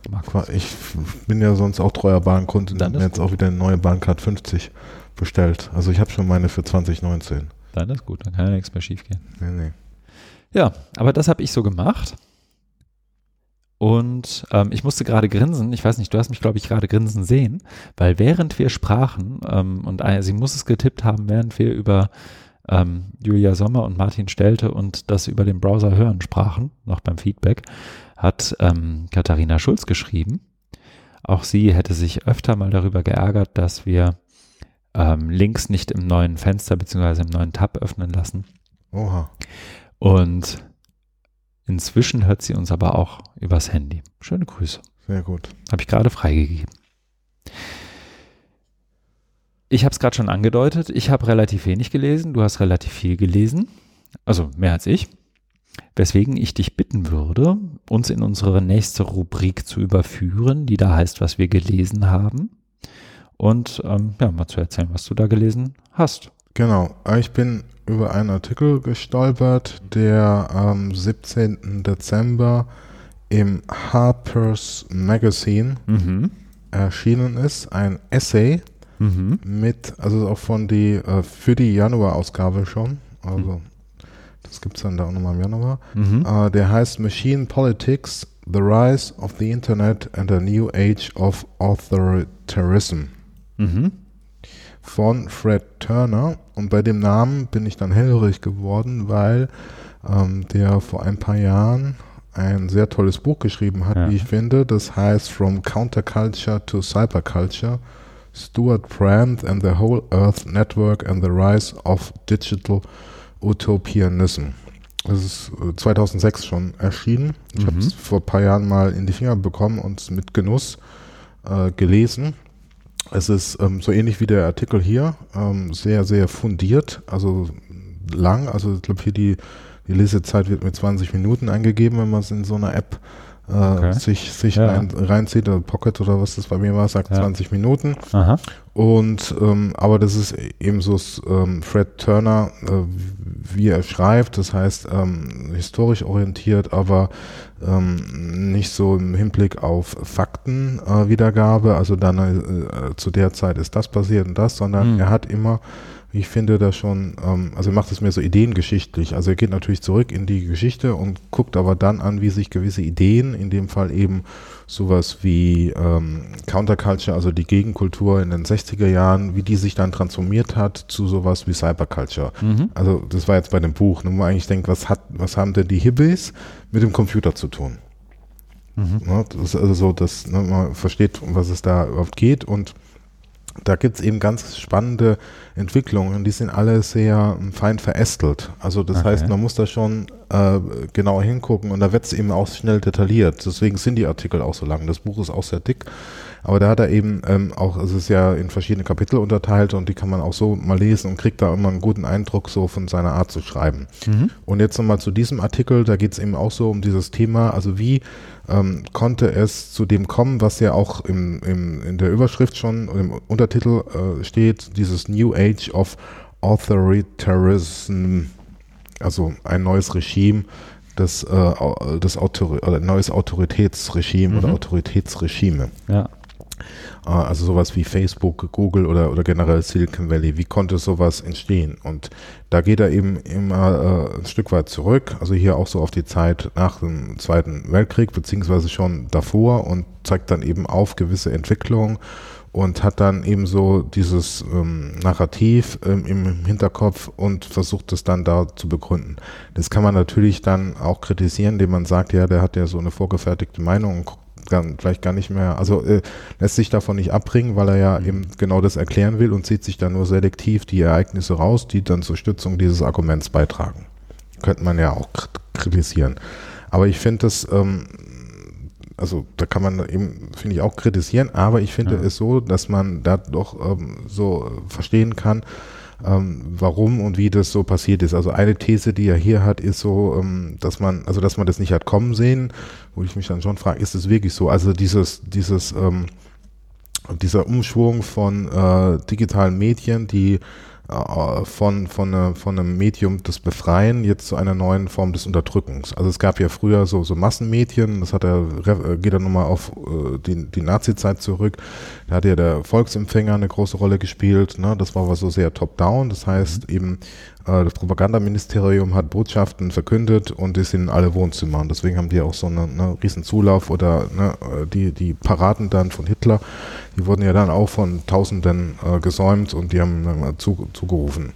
Markus. Ich bin ja sonst auch treuer Bahnkunde und habe mir jetzt gut. auch wieder eine neue Bahncard 50 bestellt. Also ich habe schon meine für 2019. Dann ist gut, dann kann ja nichts mehr schief gehen. Nee, nee. Ja, aber das habe ich so gemacht. Und ähm, ich musste gerade grinsen. Ich weiß nicht, du hast mich, glaube ich, gerade grinsen sehen, weil während wir sprachen, ähm, und äh, sie muss es getippt haben, während wir über ähm, Julia Sommer und Martin Stelte und das über den Browser hören sprachen, noch beim Feedback, hat ähm, Katharina Schulz geschrieben. Auch sie hätte sich öfter mal darüber geärgert, dass wir ähm, Links nicht im neuen Fenster bzw. im neuen Tab öffnen lassen. Oha. Und inzwischen hört sie uns aber auch übers Handy. Schöne Grüße. Sehr gut. Habe ich gerade freigegeben. Ich habe es gerade schon angedeutet. Ich habe relativ wenig gelesen. Du hast relativ viel gelesen. Also mehr als ich. Weswegen ich dich bitten würde, uns in unsere nächste Rubrik zu überführen, die da heißt, was wir gelesen haben. Und ähm, ja, mal zu erzählen, was du da gelesen hast. Genau. Ich bin über einen Artikel gestolpert, der am 17. Dezember im Harper's Magazine Mhm. erschienen ist. Ein Essay Mhm. mit, also auch von die, äh, für die Januar-Ausgabe schon. Also das gibt es dann da auch nochmal im Januar. Mhm. Äh, der heißt Machine Politics, The Rise of the Internet and a New Age of Authoritarianism Mhm. von Fred Turner. Und bei dem Namen bin ich dann hellhörig geworden, weil ähm, der vor ein paar Jahren ein sehr tolles Buch geschrieben hat, Ja. wie ich finde. Das heißt From Counterculture to Cyberculture, Stuart Brand and the Whole Earth Network and the Rise of Digital Utopianism. Das ist äh, 2006 schon erschienen. Ich Mhm. habe es vor ein paar Jahren mal in die Finger bekommen und es mit Genuss äh, gelesen. Es ist ähm, so ähnlich wie der Artikel hier, ähm, sehr, sehr fundiert, also lang. Also ich glaube hier die, die Lesezeit wird mit 20 Minuten eingegeben, wenn man es in so einer App äh, Okay. sich, sich Ja. rein, reinzieht. Oder Pocket oder was das bei mir war, sagt Ja. 20 Minuten. Aha. Und ähm, aber das ist eben so ähm, Fred Turner, äh, wie er schreibt, das heißt ähm, historisch orientiert, aber ähm, nicht so im Hinblick auf Faktenwiedergabe, äh, also dann äh, zu der Zeit ist das passiert und das, sondern Hm. er hat immer, ich finde das schon, ähm, also er macht es mir so ideengeschichtlich, also er geht natürlich zurück in die Geschichte und guckt aber dann an, wie sich gewisse Ideen, in dem Fall eben sowas wie ähm, Counterculture, also die Gegenkultur in den 60er Jahren, wie die sich dann transformiert hat zu sowas wie Cyberculture. Mhm. Also das war jetzt bei dem Buch, ne, wo man eigentlich denkt, was hat, was haben denn die Hippies mit dem Computer zu tun? Mhm. Ne, das ist also so, dass ne, man versteht, um was es da überhaupt geht und da gibt es eben ganz spannende Entwicklungen, die sind alle sehr ähm, fein verästelt. Also das Okay. heißt, man muss da schon äh, genauer hingucken und da wird es eben auch schnell detailliert. Deswegen sind die Artikel auch so lang. Das Buch ist auch sehr dick, aber da hat er eben ähm, auch, es ist ja in verschiedene Kapitel unterteilt und die kann man auch so mal lesen und kriegt da immer einen guten Eindruck so von seiner Art zu schreiben. Mhm. Und jetzt nochmal zu diesem Artikel, da geht es eben auch so um dieses Thema, also wie ähm, konnte es zu dem kommen, was ja auch im, im, in der Überschrift schon, im Untertitel äh, steht, dieses New Age of Authoritarianism, also ein neues Regime das, äh, das Autor oder neues Autoritätsregime mhm. oder Autoritätsregime. Ja. Also sowas wie Facebook, Google oder, oder generell Silicon Valley. Wie konnte sowas entstehen? Und da geht er eben immer äh, ein Stück weit zurück, also hier auch so auf die Zeit nach dem Zweiten Weltkrieg, beziehungsweise schon davor und zeigt dann eben auf gewisse Entwicklungen und hat dann eben so dieses ähm, Narrativ ähm, im Hinterkopf und versucht es dann da zu begründen. Das kann man natürlich dann auch kritisieren, indem man sagt, ja, der hat ja so eine vorgefertigte Meinung und dann vielleicht gar nicht mehr, also äh, lässt sich davon nicht abbringen, weil er ja mhm. eben genau das erklären will und zieht sich dann nur selektiv die Ereignisse raus, die dann zur Stützung dieses Arguments beitragen. Könnte man ja auch kritisieren. Aber ich finde das, ähm, also da kann man eben, finde ich, auch kritisieren, aber ich finde ja. es so, dass man da doch ähm, so verstehen kann, ähm, warum und wie das so passiert ist. Also eine These, die er hier hat, ist so, ähm, dass man, also dass man das nicht hat kommen sehen, wo ich mich dann schon frage, ist es wirklich so? Also dieses, dieses, ähm, dieser Umschwung von äh, digitalen Medien, die von, von, äh, von einem Medium des Befreien jetzt zu einer neuen Form des Unterdrückens. Also es gab ja früher so, so Massenmedien, das hat er, äh, geht dann nochmal auf die, die Nazi-Zeit zurück, da hat ja der Volksempfänger eine große Rolle gespielt, ne? das war aber so sehr top-down, das heißt eben äh, das Propagandaministerium hat Botschaften verkündet und ist in alle Wohnzimmer. Und deswegen haben die auch so einen ne, riesen Zulauf oder ne, äh, die, die Paraden dann von Hitler, die wurden ja dann auch von Tausenden äh, gesäumt und die haben äh, zu, zugerufen.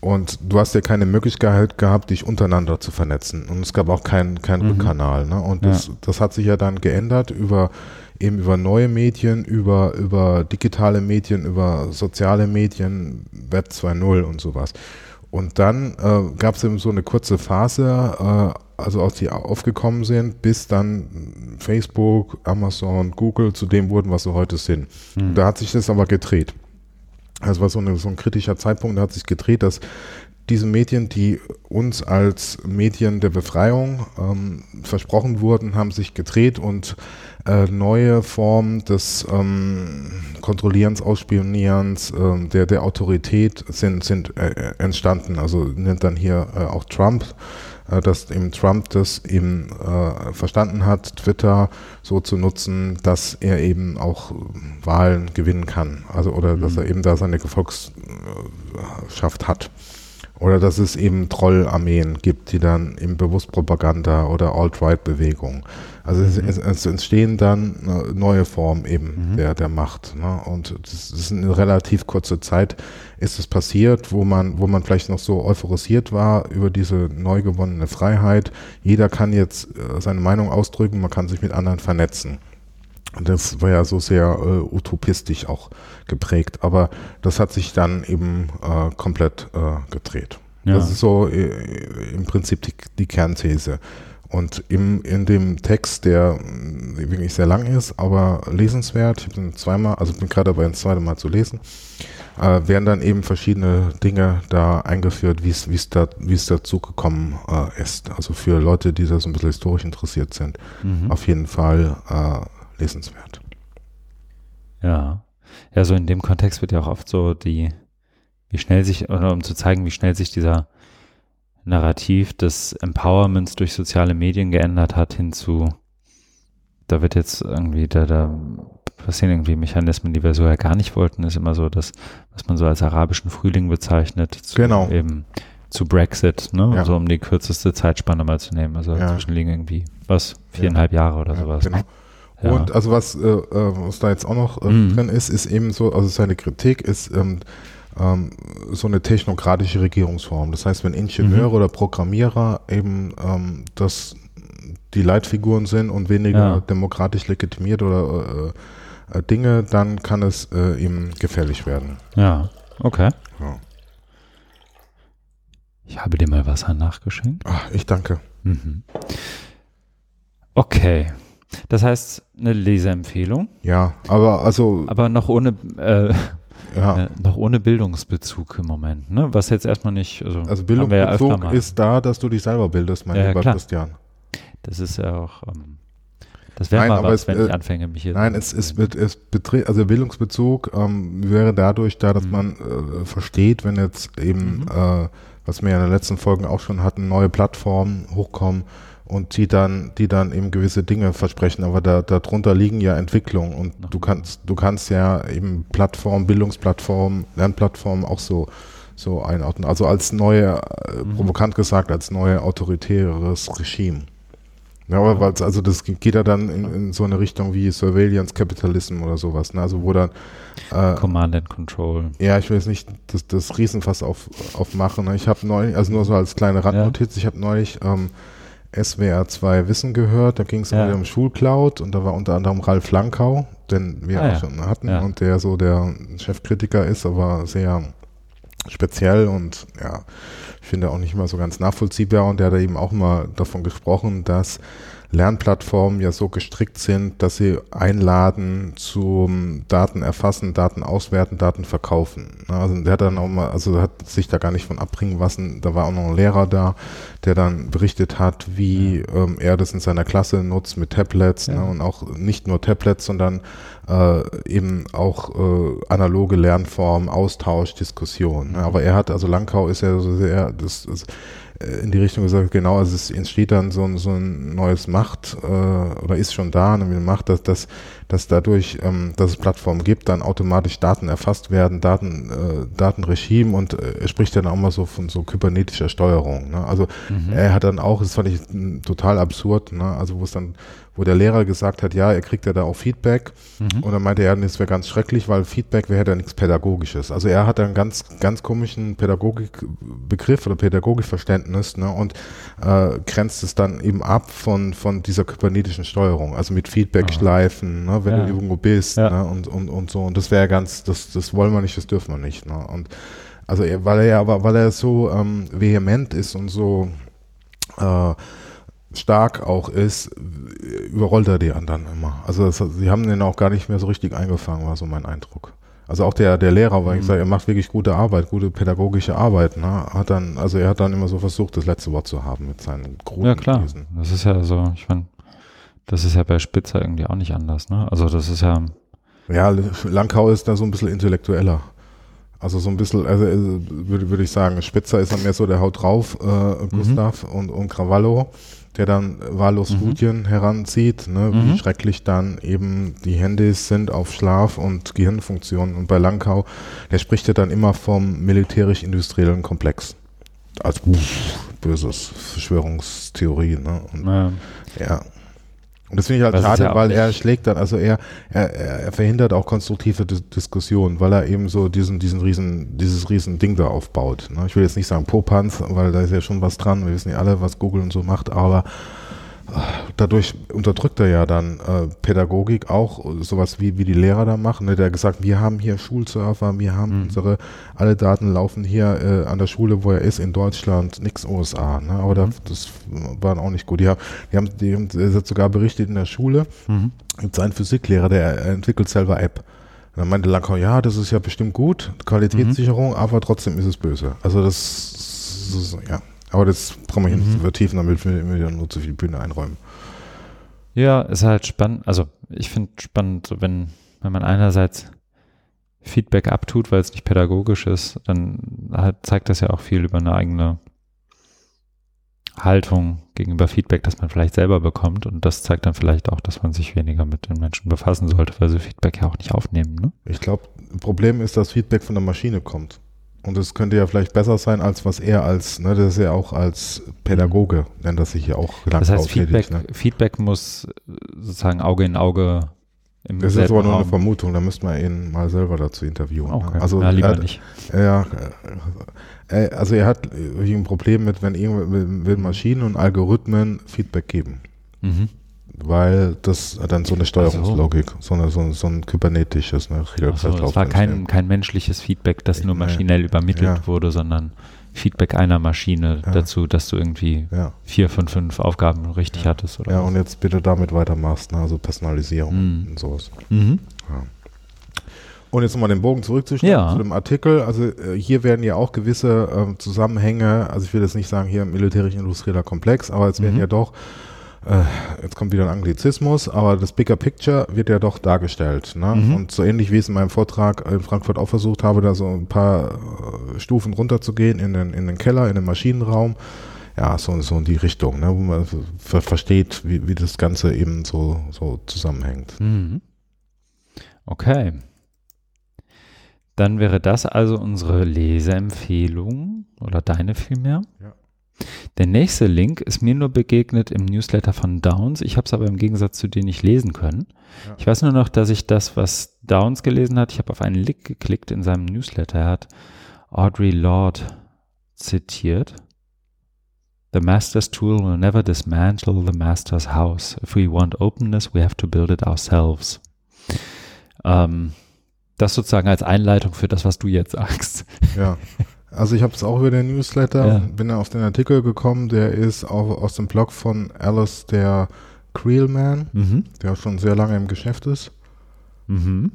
Und du hast ja keine Möglichkeit gehabt, dich untereinander zu vernetzen. Und es gab auch keinen kein mhm. Rückkanal. Ne? Und das, ja. das hat sich ja dann geändert über eben über neue Medien, über, über digitale Medien, über soziale Medien, Web 2.0 und sowas. Und dann äh, gab es eben so eine kurze Phase, äh, also als die aufgekommen sind, bis dann Facebook, Amazon, Google zu dem wurden, was sie heute sind. Mhm. Da hat sich das aber gedreht. Das war so, eine, so ein kritischer Zeitpunkt, da hat sich gedreht, dass diese Medien, die uns als Medien der Befreiung ähm, versprochen wurden, haben sich gedreht und äh, neue Formen des ähm, Kontrollierens, Ausspionierens, äh, der, der Autorität sind, sind äh, entstanden. Also nennt dann hier äh, auch Trump, äh, dass eben Trump das eben äh, verstanden hat, Twitter so zu nutzen, dass er eben auch Wahlen gewinnen kann. Also oder mhm. dass er eben da seine Gefolgschaft hat. Oder dass es eben Trollarmeen gibt, die dann im Bewusstpropaganda oder Alt-Right-Bewegung. Also mhm. es, es, entstehen dann äh, neue Formen eben mhm. der, der Macht. Ne? Und das ist eine relativ kurze Zeit ist es passiert, wo man, wo man vielleicht noch so euphorisiert war über diese neu gewonnene Freiheit. Jeder kann jetzt äh, seine Meinung ausdrücken, man kann sich mit anderen vernetzen. Das war ja so sehr äh, utopistisch auch geprägt. Aber das hat sich dann eben äh, komplett äh, gedreht. Ja. Das ist so äh, im Prinzip die, die Kernthese. Und im, in dem Text, der wirklich sehr lang ist, aber lesenswert, ich bin zweimal, also bin gerade dabei, ein zweites Mal zu lesen, äh, werden dann eben verschiedene Dinge da eingeführt, wie es da, dazu gekommen äh, ist. Also für Leute, die da so ein bisschen historisch interessiert sind, mhm. auf jeden Fall äh, lesenswert. Ja. Ja, so in dem Kontext wird ja auch oft so die, wie schnell sich, oder um zu zeigen, wie schnell sich dieser Narrativ des Empowerments durch soziale Medien geändert hat, hinzu, da wird jetzt irgendwie, da, da passieren irgendwie Mechanismen, die wir so ja gar nicht wollten, ist immer so, dass, was man so als arabischen Frühling bezeichnet, zu, genau. eben zu Brexit, ne? Ja. So um die kürzeste Zeitspanne mal zu nehmen. Also ja. dazwischen liegen irgendwie, was, viereinhalb ja. Jahre oder ja, sowas. Genau. Ja. Und also was, äh, äh, was da jetzt auch noch äh, mhm. drin ist, ist eben so, also seine Kritik ist ähm, ähm, so eine technokratische Regierungsform. Das heißt, wenn Ingenieure mhm. oder Programmierer eben ähm, das die Leitfiguren sind und weniger ja. demokratisch legitimiert oder äh, äh, Dinge, dann kann es äh, eben gefährlich werden. Ja, okay. Ja. Ich habe dir mal Wasser nachgeschenkt. Ach, ich danke. Mhm. Okay. Das heißt, eine Leseempfehlung. Ja, aber also. Aber noch ohne, äh, ja. äh, noch ohne Bildungsbezug im Moment, ne? Was jetzt erstmal nicht. Also, also Bildungsbezug ja ist da, dass du dich selber bildest, mein ja, lieber klar. Christian. Das ist ja auch. Ähm, das wäre mal was, es, wenn ich anfange, mich hier. Nein, es, es, es betrifft, also Bildungsbezug ähm, wäre dadurch da, dass mhm. man äh, versteht, wenn jetzt eben mhm. äh, was wir ja in den letzten Folgen auch schon hatten, neue Plattformen hochkommen und die dann, die dann eben gewisse Dinge versprechen, aber da, darunter liegen ja Entwicklungen und du kannst, du kannst ja eben Plattformen, Bildungsplattformen, Lernplattformen auch so, so einordnen. Also als neue, äh, mhm. provokant gesagt, als neue autoritäres Regime. Ja, aber ja. also das geht ja dann in, in, so eine Richtung wie Surveillance Capitalism oder sowas, ne? Also wo dann äh, Command and Control. Ja, ich will jetzt nicht das, das Riesenfass auf, aufmachen. Ne? Ich habe neulich, also nur so als kleine Randnotiz, ja. ich habe neulich ähm, SWR 2 Wissen gehört, da ging es ja. um Schulcloud und da war unter anderem Ralf Lankau, den wir ah, auch ja. schon hatten und der so der Chefkritiker ist, aber sehr speziell und ja, ich finde auch nicht immer so ganz nachvollziehbar und der hat eben auch mal davon gesprochen, dass Lernplattformen ja so gestrickt sind, dass sie einladen zum Daten erfassen, Daten auswerten, Daten verkaufen. Also der hat dann auch mal, also hat sich da gar nicht von abbringen lassen. Da war auch noch ein Lehrer da, der dann berichtet hat, wie ähm, er das in seiner Klasse nutzt mit Tablets ja. ne, und auch nicht nur Tablets, sondern äh, eben auch äh, analoge Lernformen, Austausch, Diskussion. Ne. Aber er hat, also Langkau ist ja so sehr, das, das in die Richtung gesagt, genau, also es entsteht dann so ein, so ein neues Macht äh, oder ist schon da, eine Macht, dass, dass, dass dadurch, ähm, dass es Plattformen gibt, dann automatisch Daten erfasst werden, Daten, äh, Datenregime und äh, er spricht dann auch mal so von so kybernetischer Steuerung. Ne? Also mhm. er hat dann auch, das fand ich total absurd, ne? also wo es dann wo der Lehrer gesagt hat, ja, er kriegt ja da auch Feedback. Mhm. Und dann meinte er, das wäre ganz schrecklich, weil Feedback wäre ja nichts Pädagogisches. Also er hat einen ganz, ganz komischen Pädagogikbegriff oder Pädagogikverständnis ne, und äh, grenzt es dann eben ab von, von dieser kybernetischen Steuerung, also mit Feedback-Schleifen, ne, wenn ja. du irgendwo bist ja. ne, und, und, und so. Und das wäre ganz, das, das wollen wir nicht, das dürfen wir nicht. Ne. Und also er, weil er ja, aber weil er so ähm, vehement ist und so äh, stark auch ist, überrollt er die anderen immer. Also das, sie haben den auch gar nicht mehr so richtig eingefangen, war so mein Eindruck. Also auch der, der Lehrer, weil mhm. ich sage, er macht wirklich gute Arbeit, gute pädagogische Arbeit. Ne? Hat dann, also er hat dann immer so versucht, das letzte Wort zu haben mit seinen Gruten. Ja klar, das ist ja so, ich meine, das ist ja bei Spitzer irgendwie auch nicht anders. Ne? Also das ist ja... Ja, Langkau ist da so ein bisschen intellektueller. Also so ein bisschen, also, würde, würde ich sagen, Spitzer ist dann mehr so der Haut drauf, äh, Gustav mhm. und, und Cravallo der dann wahllos mhm. Studien heranzieht, ne, mhm. wie schrecklich dann eben die Handys sind auf Schlaf und Gehirnfunktionen. Und bei Langkau, der spricht ja dann immer vom militärisch-industriellen Komplex. Als pff, böses Verschwörungstheorie. Ne? Und, ja. ja. Und das finde ich halt schade, ja weil er schlägt dann, also er, er, er verhindert auch konstruktive Dis Diskussionen, weil er eben so diesen, diesen riesen, dieses riesen Ding da aufbaut. Ne? Ich will jetzt nicht sagen Popanz, weil da ist ja schon was dran. Wir wissen ja alle, was Google und so macht, aber dadurch unterdrückt er ja dann äh, Pädagogik auch, sowas wie, wie die Lehrer da machen. Ne? Der hat gesagt, wir haben hier Schulserver, wir haben mhm. unsere, alle Daten laufen hier äh, an der Schule, wo er ist, in Deutschland, nix USA. Ne? Aber mhm. das, das war auch nicht gut. Die haben, die haben, die haben er hat sogar berichtet in der Schule, mhm. sein Physiklehrer, der entwickelt selber App. Und dann meinte Lacan, ja, das ist ja bestimmt gut, Qualitätssicherung, mhm. aber trotzdem ist es böse. Also das, das ja. Aber das brauchen wir hier mhm. nicht zu vertiefen, damit wir mir nur zu viel Bühne einräumen. Ja, ist halt spannend. Also ich finde spannend, wenn, wenn man einerseits Feedback abtut, weil es nicht pädagogisch ist, dann halt zeigt das ja auch viel über eine eigene Haltung gegenüber Feedback, das man vielleicht selber bekommt. Und das zeigt dann vielleicht auch, dass man sich weniger mit den Menschen befassen sollte, weil sie Feedback ja auch nicht aufnehmen. Ne? Ich glaube, Problem ist, dass Feedback von der Maschine kommt. Und es könnte ja vielleicht besser sein, als was er als, ne, das ist ja auch als Pädagoge, nennt das sich ja auch Das heißt, Feedback, ne? Feedback muss sozusagen Auge in Auge im Das ist aber nur eine Vermutung, da müsste man ihn mal selber dazu interviewen. Ne? Okay. Also, ja, lieber er, nicht. Ja, äh, also er hat ein Problem mit, wenn, wenn Maschinen und Algorithmen Feedback geben. Mhm weil das dann so eine Steuerungslogik, so, eine, so, so ein kybernetisches, ne, also, Das war kein, kein menschliches Feedback, das nur maschinell übermittelt ja. wurde, sondern Feedback einer Maschine ja. dazu, dass du irgendwie ja. vier von fünf Aufgaben richtig ja. hattest. Oder ja, was? und jetzt bitte damit weitermachst, ne? also Personalisierung mhm. und sowas. Mhm. Und jetzt nochmal den Bogen zurückzustellen ja. zu dem Artikel. Also äh, hier werden ja auch gewisse äh, Zusammenhänge, also ich will jetzt nicht sagen hier militärisch-industrieller Komplex, aber es mhm. werden ja doch jetzt kommt wieder ein Anglizismus, aber das Bigger Picture wird ja doch dargestellt. Ne? Mhm. Und so ähnlich wie ich es in meinem Vortrag in Frankfurt auch versucht habe, da so ein paar äh, Stufen runterzugehen in den, in den Keller, in den Maschinenraum. Ja, so, so in die Richtung, ne? wo man versteht, wie, wie das Ganze eben so, so zusammenhängt. Mhm. Okay. Dann wäre das also unsere Leseempfehlung oder deine vielmehr. Ja. Der nächste Link ist mir nur begegnet im Newsletter von Downs. Ich habe es aber im Gegensatz zu dir nicht lesen können. Ja. Ich weiß nur noch, dass ich das, was Downs gelesen hat, ich habe auf einen Link geklickt in seinem Newsletter. Er hat Audrey Lorde zitiert. The master's tool will never dismantle the master's house. If we want openness, we have to build it ourselves. Ähm, das sozusagen als Einleitung für das, was du jetzt sagst. Ja. Also ich habe es auch über den Newsletter, ja. bin auf den Artikel gekommen, der ist auch aus dem Blog von Alice, der Creelman, mhm. der schon sehr lange im Geschäft ist. Mhm.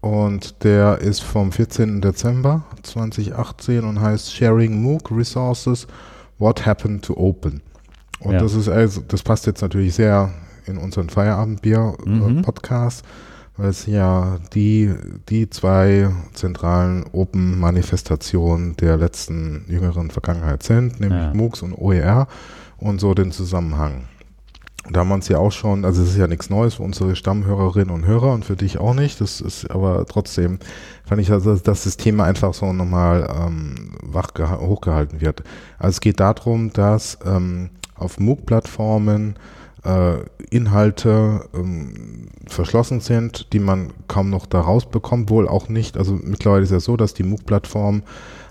Und der ist vom 14. Dezember 2018 und heißt Sharing MOOC Resources, What Happened to Open. Und ja. das ist also, das passt jetzt natürlich sehr in unseren Feierabendbier-Podcast. Mhm weil es ja die, die zwei zentralen Open-Manifestationen der letzten jüngeren Vergangenheit sind, nämlich ja. MOOCs und OER und so den Zusammenhang. Da haben wir uns ja auch schon, also es ist ja nichts Neues für unsere Stammhörerinnen und Hörer und für dich auch nicht. Das ist aber trotzdem, fand ich, also, dass das Thema einfach so nochmal ähm, wach hochgehalten wird. Also es geht darum, dass ähm, auf MOOC-Plattformen äh, Inhalte ähm, verschlossen sind, die man kaum noch da rausbekommt, wohl auch nicht. Also mittlerweile ist ja so, dass die MOOC-Plattform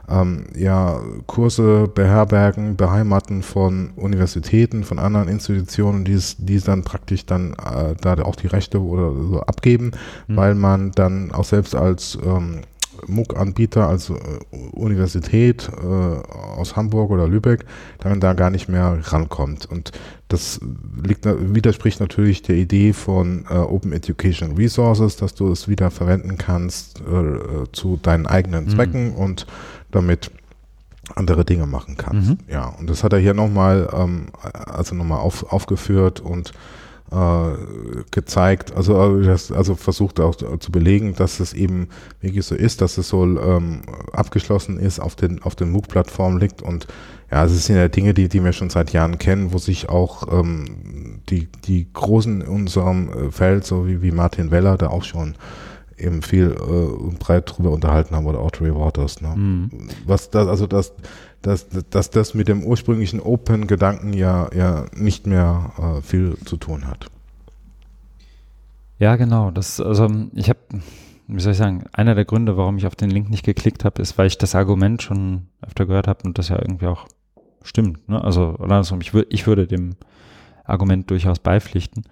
ähm, ja Kurse beherbergen, beheimaten von Universitäten, von anderen Institutionen, die es, die es dann praktisch dann äh, da auch die Rechte oder so abgeben, mhm. weil man dann auch selbst als ähm, MOOC-Anbieter, also äh, Universität äh, aus Hamburg oder Lübeck, dann da gar nicht mehr rankommt. Und das liegt, widerspricht natürlich der Idee von äh, Open Education Resources, dass du es wieder verwenden kannst zu deinen eigenen mhm. Zwecken mhm. und damit andere Dinge machen kannst. Mhm. Ja, und das hat er hier nochmal, ähm, also nochmal auf, aufgeführt und gezeigt, also, äh, also versucht auch zu belegen, dass es eben wirklich so ist, dass es so ähm, abgeschlossen ist, auf den, auf den MOOC-Plattformen liegt und ja, es sind ja Dinge, die, die wir schon seit Jahren kennen, wo sich auch ähm, die, die Großen in unserem äh, Feld, so wie, wie Martin Weller, da auch schon eben viel äh, breit drüber unterhalten haben oder Audrey Waters. Ne? Mhm. Was das, also das, dass, dass das mit dem ursprünglichen Open-Gedanken ja, ja nicht mehr äh, viel zu tun hat. Ja, genau. Das, also ich habe, wie soll ich sagen, einer der Gründe, warum ich auf den Link nicht geklickt habe, ist, weil ich das Argument schon öfter gehört habe und das ja irgendwie auch stimmt. Ne? Also andersrum, ich, ich würde dem Argument durchaus beipflichten.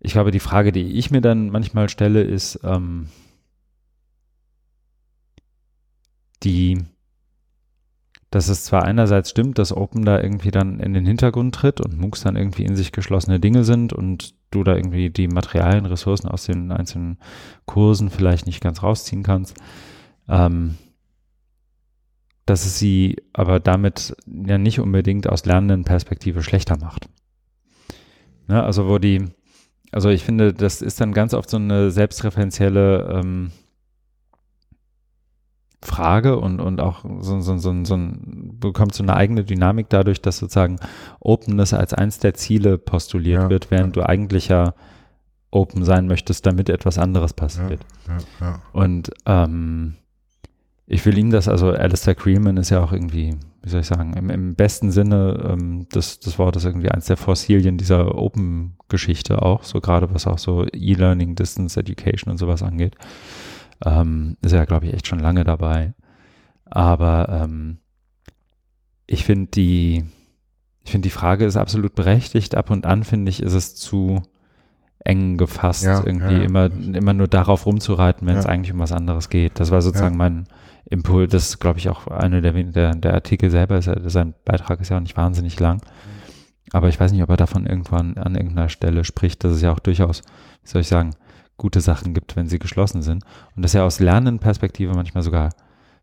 Ich glaube, die Frage, die ich mir dann manchmal stelle, ist ähm, die dass es zwar einerseits stimmt, dass Open da irgendwie dann in den Hintergrund tritt und MOOCs dann irgendwie in sich geschlossene Dinge sind und du da irgendwie die Materialien, Ressourcen aus den einzelnen Kursen vielleicht nicht ganz rausziehen kannst. Ähm, dass es sie aber damit ja nicht unbedingt aus lernenden Perspektive schlechter macht. Ne, also wo die, also ich finde, das ist dann ganz oft so eine selbstreferenzielle ähm, Frage und, und auch so, so, so, so ein, bekommt so eine eigene Dynamik dadurch, dass sozusagen Openness als eins der Ziele postuliert ja, wird, während ja. du eigentlich ja open sein möchtest, damit etwas anderes passiert. Ja, und ähm, ich will ihm das, also Alistair Creeman ist ja auch irgendwie, wie soll ich sagen, im, im besten Sinne ähm, des, des Wortes irgendwie eins der Fossilien dieser Open-Geschichte auch, so gerade was auch so E-Learning, Distance Education und sowas angeht. Ähm, ist ja, glaube ich, echt schon lange dabei. Aber ähm, ich finde die, ich finde die Frage ist absolut berechtigt. Ab und an finde ich, ist es zu eng gefasst, ja, irgendwie ja, immer, immer nur darauf rumzureiten, wenn es eigentlich um was anderes geht. Das war sozusagen mein Impuls. Das ist, glaube ich, auch einer der, der, der Artikel selber, ist, sein Beitrag ist ja auch nicht wahnsinnig lang. Aber ich weiß nicht, ob er davon irgendwann an irgendeiner Stelle spricht, dass es ja auch durchaus, wie soll ich sagen, gute Sachen gibt, wenn sie geschlossen sind. Und das ja aus Lernenperspektive manchmal sogar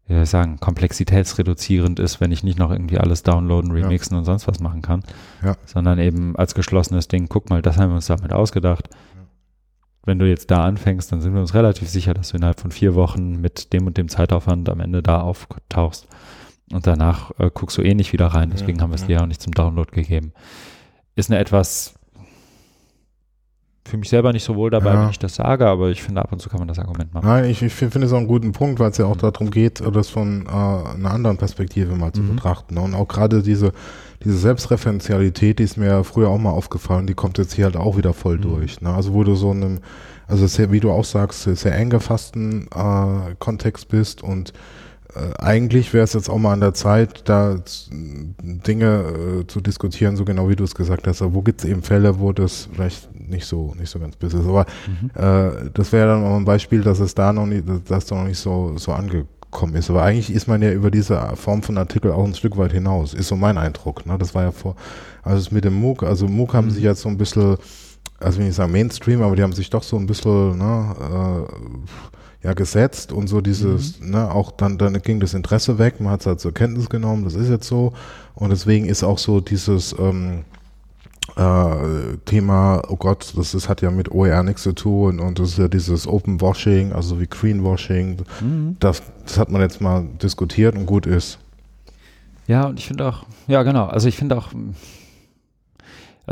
wie soll ich sagen, komplexitätsreduzierend ist, wenn ich nicht noch irgendwie alles downloaden, remixen ja. und sonst was machen kann, ja. sondern eben als geschlossenes Ding, guck mal, das haben wir uns damit ausgedacht. Ja. Wenn du jetzt da anfängst, dann sind wir uns relativ sicher, dass du innerhalb von vier Wochen mit dem und dem Zeitaufwand am Ende da auftauchst. Und danach äh, guckst du eh nicht wieder rein, deswegen haben wir es dir ja auch nicht zum Download gegeben. Ist eine etwas fühle mich selber nicht so wohl dabei, ja. wenn ich das sage, aber ich finde, ab und zu kann man das Argument machen. Nein, ich, ich finde es auch einen guten Punkt, weil es ja auch mhm. darum geht, das von äh, einer anderen Perspektive mal zu mhm. betrachten. Ne? Und auch gerade diese, diese Selbstreferenzialität, die ist mir früher auch mal aufgefallen, die kommt jetzt hier halt auch wieder voll mhm. durch. Ne? Also wo du so einem, also sehr, wie du auch sagst, sehr eng gefassten äh, Kontext bist und eigentlich wäre es jetzt auch mal an der Zeit, da Dinge äh, zu diskutieren, so genau wie du es gesagt hast. Aber wo gibt es eben Fälle, wo das vielleicht nicht so nicht so ganz bis ist. Aber mhm. äh, das wäre dann auch ein Beispiel, dass es da noch nicht, dass da noch nicht so so angekommen ist. Aber eigentlich ist man ja über diese Form von Artikel auch ein Stück weit hinaus. Ist so mein Eindruck. Ne? Das war ja vor, also mit dem MOOC, also MOOC haben mhm. sich jetzt so ein bisschen, also wenn ich sage Mainstream, aber die haben sich doch so ein bisschen, ne, äh, ja gesetzt und so dieses, mhm. ne, auch dann, dann ging das Interesse weg, man hat es halt zur Kenntnis genommen, das ist jetzt so und deswegen ist auch so dieses ähm, äh, Thema, oh Gott, das ist, hat ja mit OER nichts zu tun und das ist ja dieses Open Washing, also wie Greenwashing, mhm. das, das hat man jetzt mal diskutiert und gut ist. Ja, und ich finde auch, ja genau, also ich finde auch,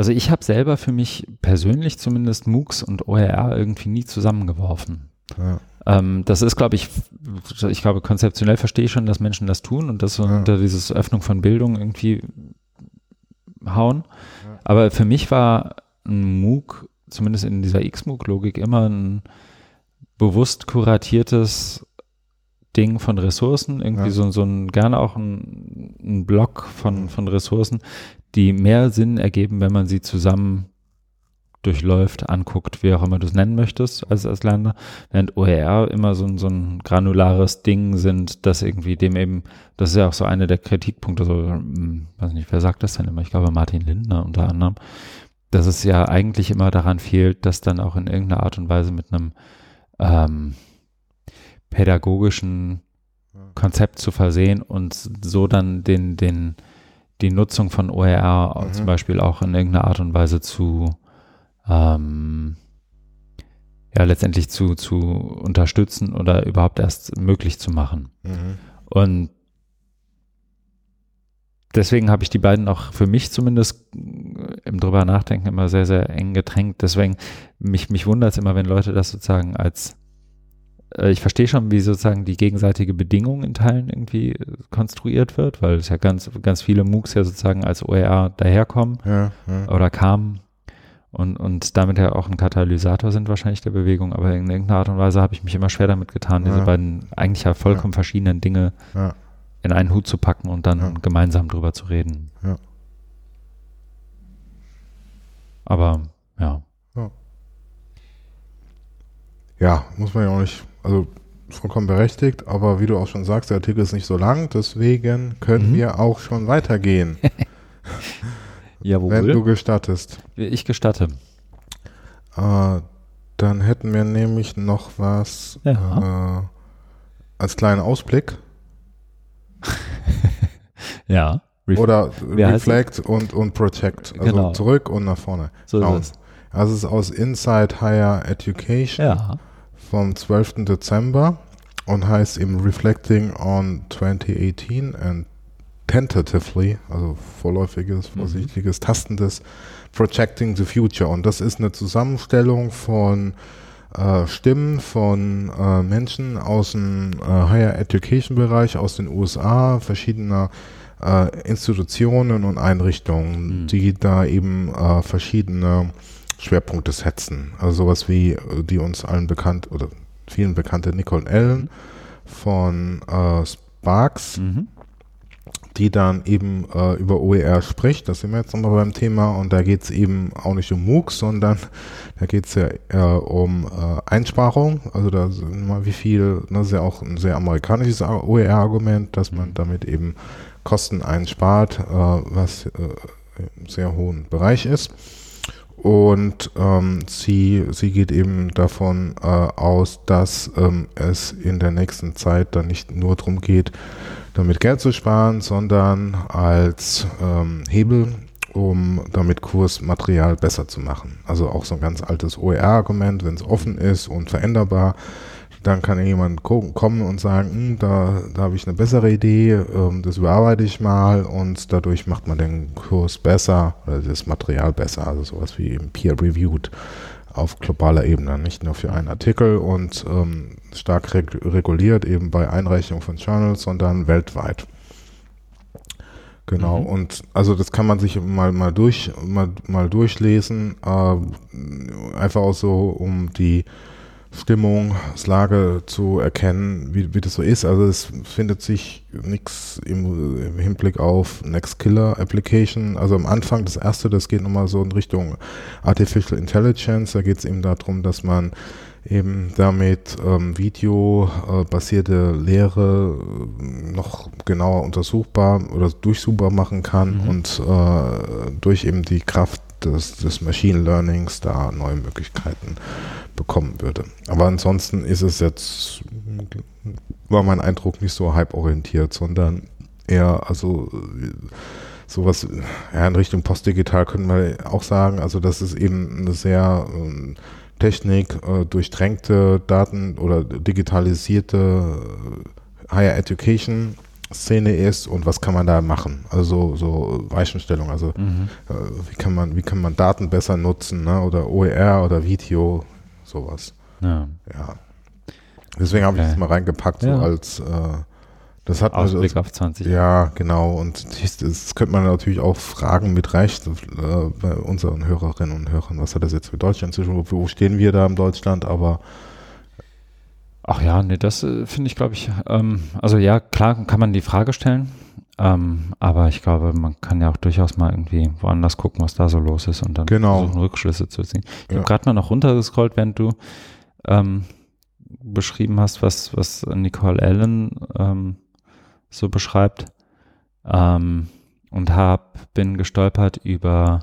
also ich habe selber für mich persönlich zumindest MOOCs und OER irgendwie nie zusammengeworfen. Ja. Ähm, das ist, glaube ich, ich glaube, konzeptionell verstehe ich schon, dass Menschen das tun und dass so ja. unter dieses Öffnung von Bildung irgendwie hauen. Aber für mich war ein MOOC, zumindest in dieser X-MOOC-Logik, immer ein bewusst kuratiertes Ding von Ressourcen, irgendwie ja. so, so ein, gerne auch ein, ein Block von, von Ressourcen, die mehr Sinn ergeben, wenn man sie zusammen durchläuft, anguckt, wie auch immer du es nennen möchtest als, als Lerner, während OER immer so, ein so ein granulares Ding sind, das irgendwie dem eben, das ist ja auch so eine der Kritikpunkte, so, hm, weiß nicht, wer sagt das denn immer? Ich glaube Martin Lindner unter anderem, dass es ja eigentlich immer daran fehlt, dass dann auch in irgendeiner Art und Weise mit einem ähm, pädagogischen Konzept zu versehen und so dann den, den, die Nutzung von OER mhm. zum Beispiel auch in irgendeiner Art und Weise zu ähm, ja letztendlich zu, zu unterstützen oder überhaupt erst möglich zu machen. Mhm. Und deswegen habe ich die beiden auch für mich zumindest im drüber nachdenken immer sehr, sehr eng getränkt. Deswegen, mich, mich wundert es immer, wenn Leute das sozusagen als äh, ich verstehe schon, wie sozusagen die gegenseitige Bedingung in Teilen irgendwie konstruiert wird, weil es ja ganz, ganz viele MOOCs ja sozusagen als OER daherkommen ja, ja. oder kamen und, und damit ja auch ein Katalysator sind wahrscheinlich der Bewegung, aber in irgendeiner Art und Weise habe ich mich immer schwer damit getan, diese beiden eigentlich ja vollkommen ja. verschiedenen Dinge ja. in einen Hut zu packen und dann ja. gemeinsam drüber zu reden. Ja. Aber ja. Ja, muss man ja auch nicht, also vollkommen berechtigt, aber wie du auch schon sagst, der Artikel ist nicht so lang, deswegen können mhm. wir auch schon weitergehen. Jawohl. Wenn du gestattest. Ich gestatte. Äh, dann hätten wir nämlich noch was ja. äh, als kleinen Ausblick. ja. Ref Oder Reflect und, und Protect. Also genau. zurück und nach vorne. So genau. ist es. Also es ist aus Inside Higher Education ja. Vom 12. Dezember und heißt eben Reflecting on 2018 and tentatively, also vorläufiges, mhm. vorsichtiges, mhm. tastendes Projecting the Future. Und das ist eine Zusammenstellung von äh, Stimmen von äh, Menschen aus dem äh, Higher Education Bereich aus den USA, verschiedener äh, Institutionen und Einrichtungen, mhm. die da eben äh, verschiedene Schwerpunkte setzen. Also sowas wie äh, die uns allen bekannt oder vielen bekannte Nicole Allen von Sparks. Mhm die dann eben äh, über OER spricht. Das sind wir jetzt nochmal beim Thema und da geht es eben auch nicht um MOOCs, sondern da geht es ja äh, um äh, Einsparung. Also da sind mal wie viel, das ist ja auch ein sehr amerikanisches OER-Argument, dass man mhm. damit eben Kosten einspart, äh, was äh, im sehr hohen Bereich ist. Und ähm, sie, sie geht eben davon äh, aus, dass ähm, es in der nächsten Zeit dann nicht nur darum geht, damit Geld zu sparen, sondern als ähm, Hebel, um damit Kursmaterial besser zu machen. Also auch so ein ganz altes OER-Argument, wenn es offen ist und veränderbar, dann kann jemand kommen und sagen, hm, da, da habe ich eine bessere Idee, ähm, das überarbeite ich mal und dadurch macht man den Kurs besser oder das Material besser, also sowas wie peer-reviewed auf globaler Ebene, nicht nur für einen Artikel und ähm, stark reg reguliert eben bei Einreichung von Journals, sondern weltweit. Genau, mhm. und also das kann man sich mal mal durch mal, mal durchlesen, äh, einfach auch so um die Stimmungslage zu erkennen, wie, wie das so ist. Also es findet sich nichts im, im, Hinblick auf Nextkiller Application. Also am Anfang das erste, das geht nochmal so in Richtung Artificial Intelligence. Da geht es eben darum, dass man eben damit ähm, videobasierte Lehre äh, noch genauer untersuchbar oder durchsuchbar machen kann mhm. und äh, durch eben die Kraft des, des Machine Learnings da neue Möglichkeiten bekommen würde. Aber ansonsten ist es jetzt, war mein Eindruck, nicht so hype-orientiert, sondern eher, also sowas ja, in Richtung Postdigital können wir auch sagen. Also das ist eben eine sehr ähm, Technik äh, durchdrängte Daten oder digitalisierte äh, Higher Education Szene ist und was kann man da machen. Also so Weichenstellung, also mhm. äh, wie kann man, wie kann man Daten besser nutzen, ne? oder OER oder Video, sowas. Ja. ja. Deswegen habe ich das mal reingepackt, ja. so als äh, das hat Ausblick also, auf 20. Ja, genau. Und das, das könnte man natürlich auch fragen mit Recht äh, bei unseren Hörerinnen und Hörern, was hat das jetzt für Deutschland zu tun? Wo stehen wir da in Deutschland? Aber Ach ja, nee, das äh, finde ich, glaube ich, ähm, also ja, klar kann man die Frage stellen, ähm, aber ich glaube, man kann ja auch durchaus mal irgendwie woanders gucken, was da so los ist und dann genau. versuchen, Rückschlüsse zu ziehen. Ich ja. habe gerade mal noch runtergescrollt, während du ähm, beschrieben hast, was, was Nicole Allen ähm, so beschreibt ähm, und hab, bin gestolpert über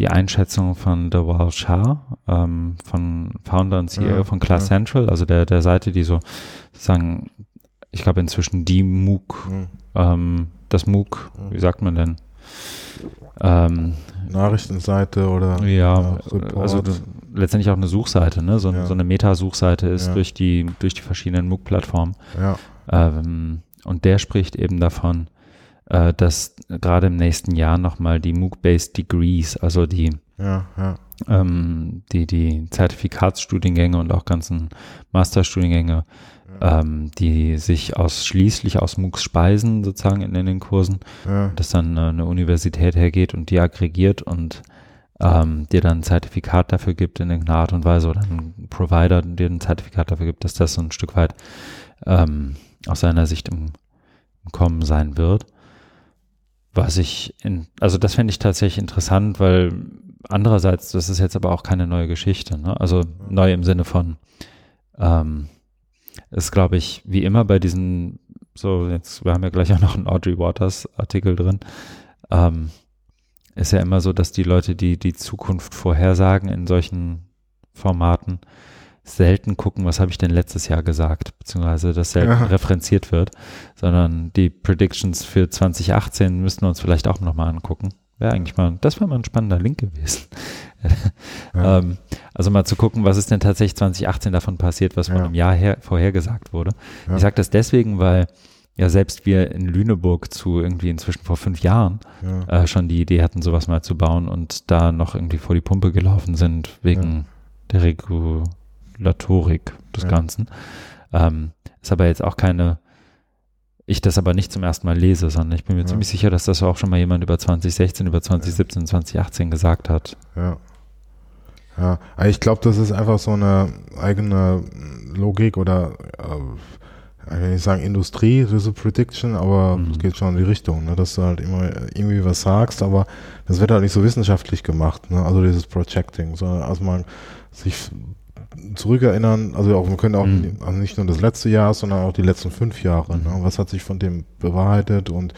die Einschätzung von The Wall Shah, ähm, von Founder und CEO ja, von Class ja. Central, also der, der Seite, die so sozusagen, ich glaube inzwischen die MOOC, mhm. ähm, das MOOC, mhm. wie sagt man denn? Ähm, Nachrichtenseite oder ja, also letztendlich auch eine Suchseite, ne? So, ja. so eine Meta-Suchseite ist durch die durch die verschiedenen MOOC-Plattformen. Ja. Ähm, und der spricht eben davon, äh, dass gerade im nächsten Jahr nochmal die MOOC-based Degrees, also die, ja, ja. Ähm, die, die Zertifikatsstudiengänge und auch ganzen Masterstudiengänge, ja. ähm, die sich ausschließlich aus MOOCs speisen, sozusagen in, in den Kursen, dass dann äh, eine Universität hergeht und die aggregiert und ähm, dir dann ein Zertifikat dafür gibt in irgendeiner Art und Weise oder ein Provider dir ein Zertifikat dafür gibt, dass das so ein Stück weit ähm, aus seiner Sicht im, im Kommen sein wird. Was ich in, also das fände ich tatsächlich interessant, weil andererseits, das ist jetzt aber auch keine neue Geschichte, ne? Also neu im Sinne von, ähm, ist, glaube ich, wie immer bei diesen, so jetzt, wir haben ja gleich auch noch einen Audrey Waters Artikel drin, ähm, ist ja immer so, dass die Leute, die die Zukunft vorhersagen in solchen Formaten, selten gucken, was habe ich denn letztes Jahr gesagt, beziehungsweise das selten ja. referenziert wird, sondern die Predictions für 2018 müssten wir uns vielleicht auch nochmal angucken. Wäre eigentlich mal, das wäre mal ein spannender Link gewesen. Ja. ähm, also mal zu gucken, was ist denn tatsächlich 2018 davon passiert, was ja. von einem Jahr her, vorher gesagt wurde. Ich sage das deswegen, weil ja selbst wir in Lüneburg zu irgendwie inzwischen vor fünf Jahren äh, schon die Idee hatten, sowas mal zu bauen und da noch irgendwie vor die Pumpe gelaufen sind wegen der Regu Regulatorik des ja. Ganzen. Ähm, ist aber jetzt auch keine, ich das aber nicht zum ersten Mal lese, sondern ich bin mir ja. ziemlich sicher, dass das auch schon mal jemand über 2016, über 2017, ja. 2018 gesagt hat. Ja. Ja, ich glaube, das ist einfach so eine eigene Logik oder äh, ich will nicht sagen Industrie, diese Prediction, aber es mhm. geht schon in die Richtung, ne, dass du halt immer irgendwie was sagst, aber das wird halt nicht so wissenschaftlich gemacht, ne, also dieses Projecting, sondern also man sich zurückerinnern, also auch, wir können auch mhm. also nicht nur das letzte Jahr, sondern auch die letzten fünf Jahre. Ne? Was hat sich von dem bewahrheitet und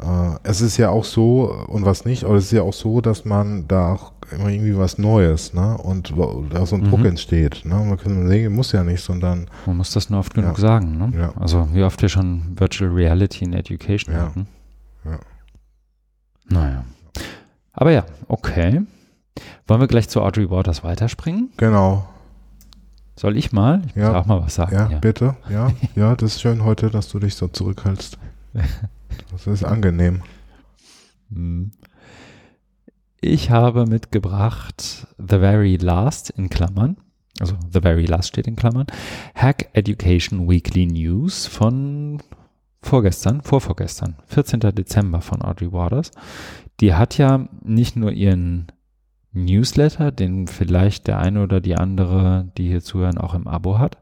äh, es ist ja auch so, und was nicht, aber es ist ja auch so, dass man da auch immer irgendwie was Neues, ne? Und da so ein Druck mhm. entsteht. Ne? Man kann sagen, muss ja nicht, sondern. Man muss das nur oft genug ja. sagen, ne? Ja. Also wie oft wir schon Virtual Reality in Education ja. hatten. Ja. Naja. Aber ja, okay. Wollen wir gleich zu Audrey Waters weiterspringen? Genau. Soll ich mal? Ich ja. muss auch mal was sagen. Ja, ja, bitte. Ja, ja, das ist schön heute, dass du dich so zurückhältst. Das ist angenehm. Hm. Ich habe mitgebracht The Very Last in Klammern. Also The Very Last steht in Klammern. Hack Education Weekly News von vorgestern, vorvorgestern, 14. Dezember von Audrey Waters. Die hat ja nicht nur ihren Newsletter, den vielleicht der eine oder die andere, die hier zuhören, auch im Abo hat,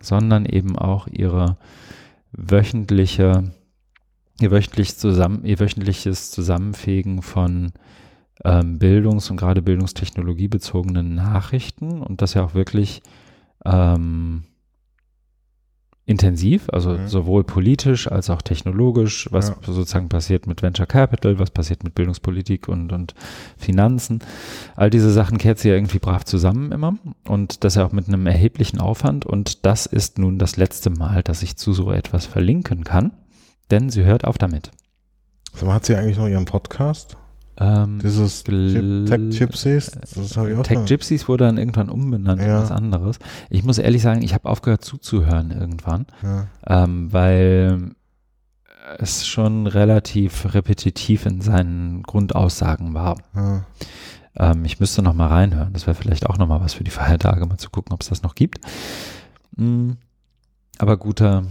sondern eben auch ihre wöchentliche, ihr, wöchentlich zusammen, ihr wöchentliches Zusammenfegen von ähm, Bildungs- und gerade bildungstechnologiebezogenen Nachrichten und das ja auch wirklich ähm, intensiv, also mhm. sowohl politisch als auch technologisch, was ja. sozusagen passiert mit Venture Capital, was passiert mit Bildungspolitik und, und Finanzen. All diese Sachen kehrt sie ja irgendwie brav zusammen immer und das ja auch mit einem erheblichen Aufwand und das ist nun das letzte Mal, dass ich zu so etwas verlinken kann, denn sie hört auf damit. So, hat sie eigentlich noch ihren Podcast? Ähm, Dieses Tech Gypsies, das habe ich auch Tech Gypsies wurde dann irgendwann umbenannt ja. in was anderes. Ich muss ehrlich sagen, ich habe aufgehört zuzuhören irgendwann, ja. ähm, weil es schon relativ repetitiv in seinen Grundaussagen war. Ja. Ähm, ich müsste noch mal reinhören. Das wäre vielleicht auch noch mal was für die Feiertage, mal zu gucken, ob es das noch gibt. Mhm. Aber guter,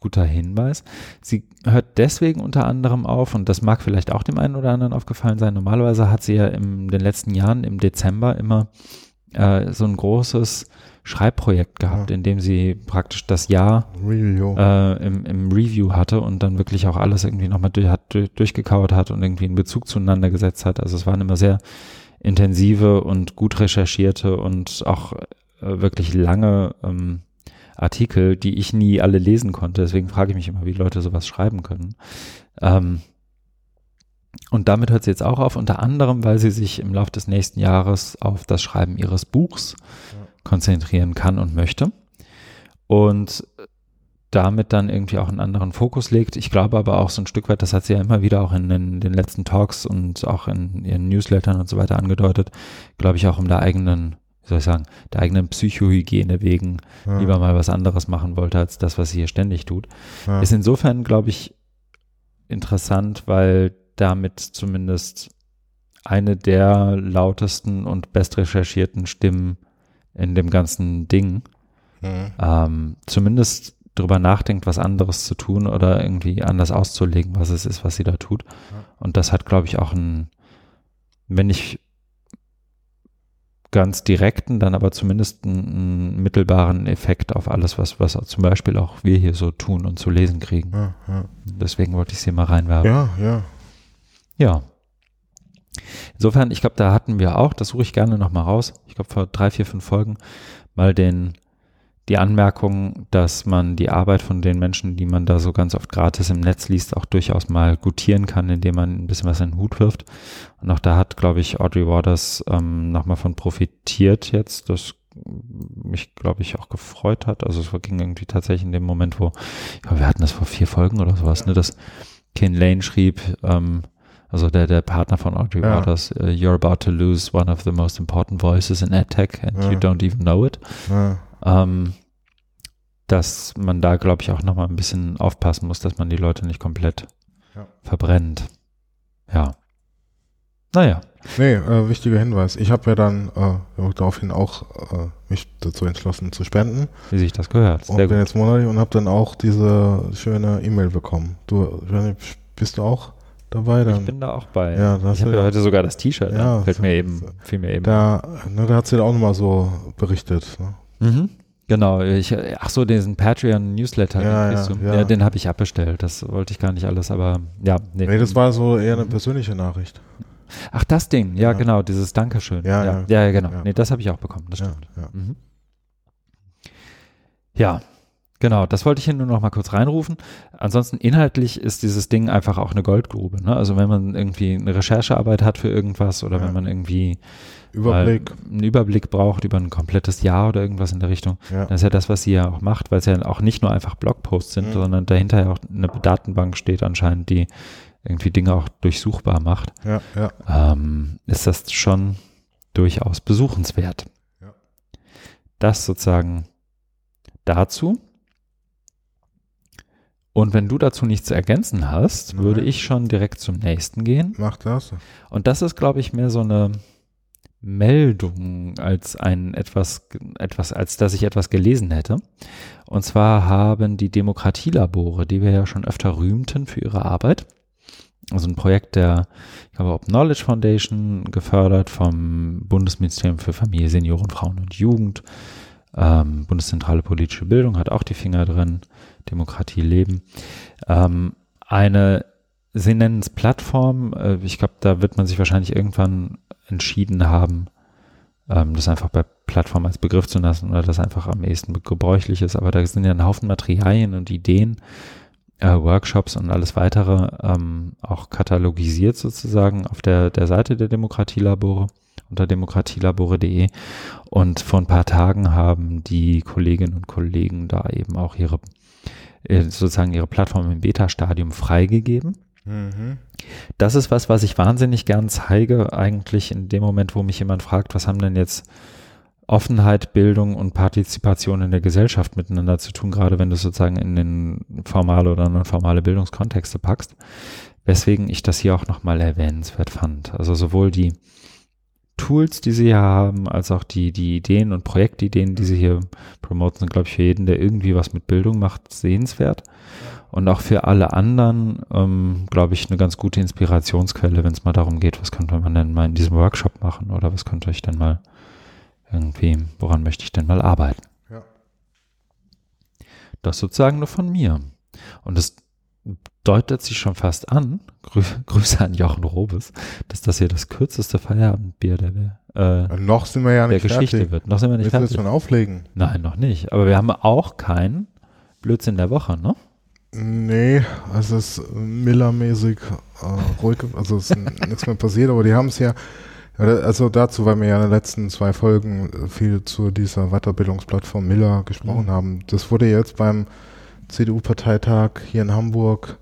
guter Hinweis. Sie hört deswegen unter anderem auf, und das mag vielleicht auch dem einen oder anderen aufgefallen sein, normalerweise hat sie ja in den letzten Jahren im Dezember immer äh, so ein großes Schreibprojekt gehabt, ja. in dem sie praktisch das Jahr. Äh, im, im, Review hatte und dann wirklich auch alles irgendwie nochmal durch, hat, durch, durchgekaut hat und irgendwie einen Bezug zueinander gesetzt hat. Also es waren immer sehr intensive und gut recherchierte und auch äh, wirklich lange ähm, Artikel, die ich nie alle lesen konnte. Deswegen frage ich mich immer, wie Leute sowas schreiben können. Ähm, und damit hört sie jetzt auch auf, unter anderem, weil sie sich im Laufe des nächsten Jahres auf das Schreiben ihres Buchs ja. konzentrieren kann und möchte. Und damit dann irgendwie auch einen anderen Fokus legt. Ich glaube aber auch so ein Stück weit, das hat sie ja immer wieder auch in den, den letzten Talks und auch in ihren Newslettern und so weiter angedeutet, glaube ich auch um der eigenen soll ich sagen, der eigenen Psychohygiene wegen ja. lieber mal was anderes machen wollte, als das, was sie hier ständig tut. Ja. Ist insofern, glaube ich, interessant, weil damit zumindest eine der lautesten und best recherchierten Stimmen in dem ganzen Ding mhm. ähm, zumindest drüber nachdenkt, was anderes zu tun oder irgendwie anders auszulegen, was es ist, was sie da tut. Ja. Und das hat, glaube ich, auch ein, wenn ich ganz direkten, dann aber zumindest einen, mittelbaren Effekt auf alles, was, was zum Beispiel auch wir hier so tun und zu lesen kriegen. Ja, ja. Deswegen wollte ich sie mal reinwerfen. Ja, ja. Ja. Insofern, ich glaube, da hatten wir auch, das suche ich gerne nochmal raus, ich glaube vor drei, vier, fünf Folgen, mal den die Anmerkung, dass man die Arbeit von den Menschen, die man da so ganz oft gratis im Netz liest, auch durchaus mal gutieren kann, indem man ein bisschen was in den Hut wirft. Und auch da hat, glaube ich, Audrey Waters ähm, nochmal von profitiert jetzt, das mich, glaube ich, auch gefreut hat. Also es ging irgendwie tatsächlich in dem Moment, wo, glaube, wir hatten das vor vier Folgen oder sowas, ne, dass Ken Lane schrieb, ähm, also der, der Partner von Audrey ja. Waters, uh, you're about to lose one of the most important voices in EdTech and ja. you don't even know it. Ja. Ähm, dass man da, glaube ich, auch nochmal ein bisschen aufpassen muss, dass man die Leute nicht komplett ja. verbrennt. Ja. Naja. Nee, äh, wichtiger Hinweis. Ich habe ja dann äh, daraufhin auch äh, mich dazu entschlossen zu spenden. Wie sich das gehört. Sehr und bin jetzt monatlich und habe dann auch diese schöne E-Mail bekommen. Du bist du auch dabei? Dann, ich bin da auch bei. Ja, ich habe ja heute sogar das T-Shirt. Ja, fällt mir eben, fiel mir eben. Da, ne, da hat sie auch nochmal so berichtet. Ne? Mhm. Genau, ich, ach so, diesen Patreon-Newsletter, ja, ja, ja. ja, den habe ich abbestellt. Das wollte ich gar nicht alles, aber ja. Nee, nee das war so eher eine persönliche Nachricht. Ach, das Ding, ja, genau, dieses Dankeschön. Ja, ja, ja, ja genau. Nee, das habe ich auch bekommen, das stimmt. Ja, mhm. Genau, das wollte ich hier nur noch mal kurz reinrufen. Ansonsten inhaltlich ist dieses Ding einfach auch eine Goldgrube. Ne? Also wenn man irgendwie eine Recherchearbeit hat für irgendwas oder ja. wenn man irgendwie Überblick. einen Überblick braucht über ein komplettes Jahr oder irgendwas in der Richtung, ja. dann ist ja das, was sie ja auch macht, weil es ja auch nicht nur einfach Blogposts sind, mhm. sondern dahinter ja auch eine Datenbank steht anscheinend, die irgendwie Dinge auch durchsuchbar macht. Ja, ja. Ähm, ist das schon durchaus besuchenswert. Ja. Das sozusagen dazu. Und wenn du dazu nichts zu ergänzen hast, Nein. würde ich schon direkt zum nächsten gehen. Mach das. Und das ist, glaube ich, mehr so eine Meldung als ein etwas, etwas, als dass ich etwas gelesen hätte. Und zwar haben die Demokratielabore, die wir ja schon öfter rühmten für ihre Arbeit, also ein Projekt der, ich glaube, Open Knowledge Foundation, gefördert vom Bundesministerium für Familie, Senioren, Frauen und Jugend. Ähm, Bundeszentrale politische Bildung hat auch die Finger drin. Demokratie leben. Ähm, eine, sie nennen es Plattform. Äh, ich glaube, da wird man sich wahrscheinlich irgendwann entschieden haben, ähm, das einfach bei Plattform als Begriff zu lassen oder das einfach am ehesten gebräuchlich ist. Aber da sind ja ein Haufen Materialien und Ideen, äh, Workshops und alles weitere ähm, auch katalogisiert sozusagen auf der, der Seite der Demokratielabore unter demokratielabore.de. Und vor ein paar Tagen haben die Kolleginnen und Kollegen da eben auch ihre sozusagen ihre Plattform im Beta-Stadium freigegeben. Mhm. Das ist was, was ich wahnsinnig gern zeige, eigentlich in dem Moment, wo mich jemand fragt, was haben denn jetzt Offenheit, Bildung und Partizipation in der Gesellschaft miteinander zu tun, gerade wenn du sozusagen in den formale oder non-formale Bildungskontexte packst. Weswegen ich das hier auch nochmal erwähnenswert fand. Also sowohl die Tools, die sie hier haben, als auch die, die Ideen und Projektideen, die sie hier promoten, sind, glaube ich, für jeden, der irgendwie was mit Bildung macht, sehenswert. Und auch für alle anderen, ähm, glaube ich, eine ganz gute Inspirationsquelle, wenn es mal darum geht, was könnte man denn mal in diesem Workshop machen oder was könnte ich denn mal irgendwie, woran möchte ich denn mal arbeiten? Ja. Das sozusagen nur von mir. Und es deutet sich schon fast an, Grü Grüße an Jochen Robes, dass das hier das kürzeste Feierabendbier der, äh, noch sind wir ja nicht der Geschichte fertig. wird. Noch sind wir nicht Willst fertig. schon auflegen? Nein, noch nicht. Aber wir haben auch keinen Blödsinn der Woche, ne? Nee, es ist Miller-mäßig äh, ruhig, also es ist nichts mehr passiert, aber die haben es ja, also dazu, weil wir ja in den letzten zwei Folgen viel zu dieser Weiterbildungsplattform Miller gesprochen mhm. haben. Das wurde jetzt beim CDU-Parteitag hier in Hamburg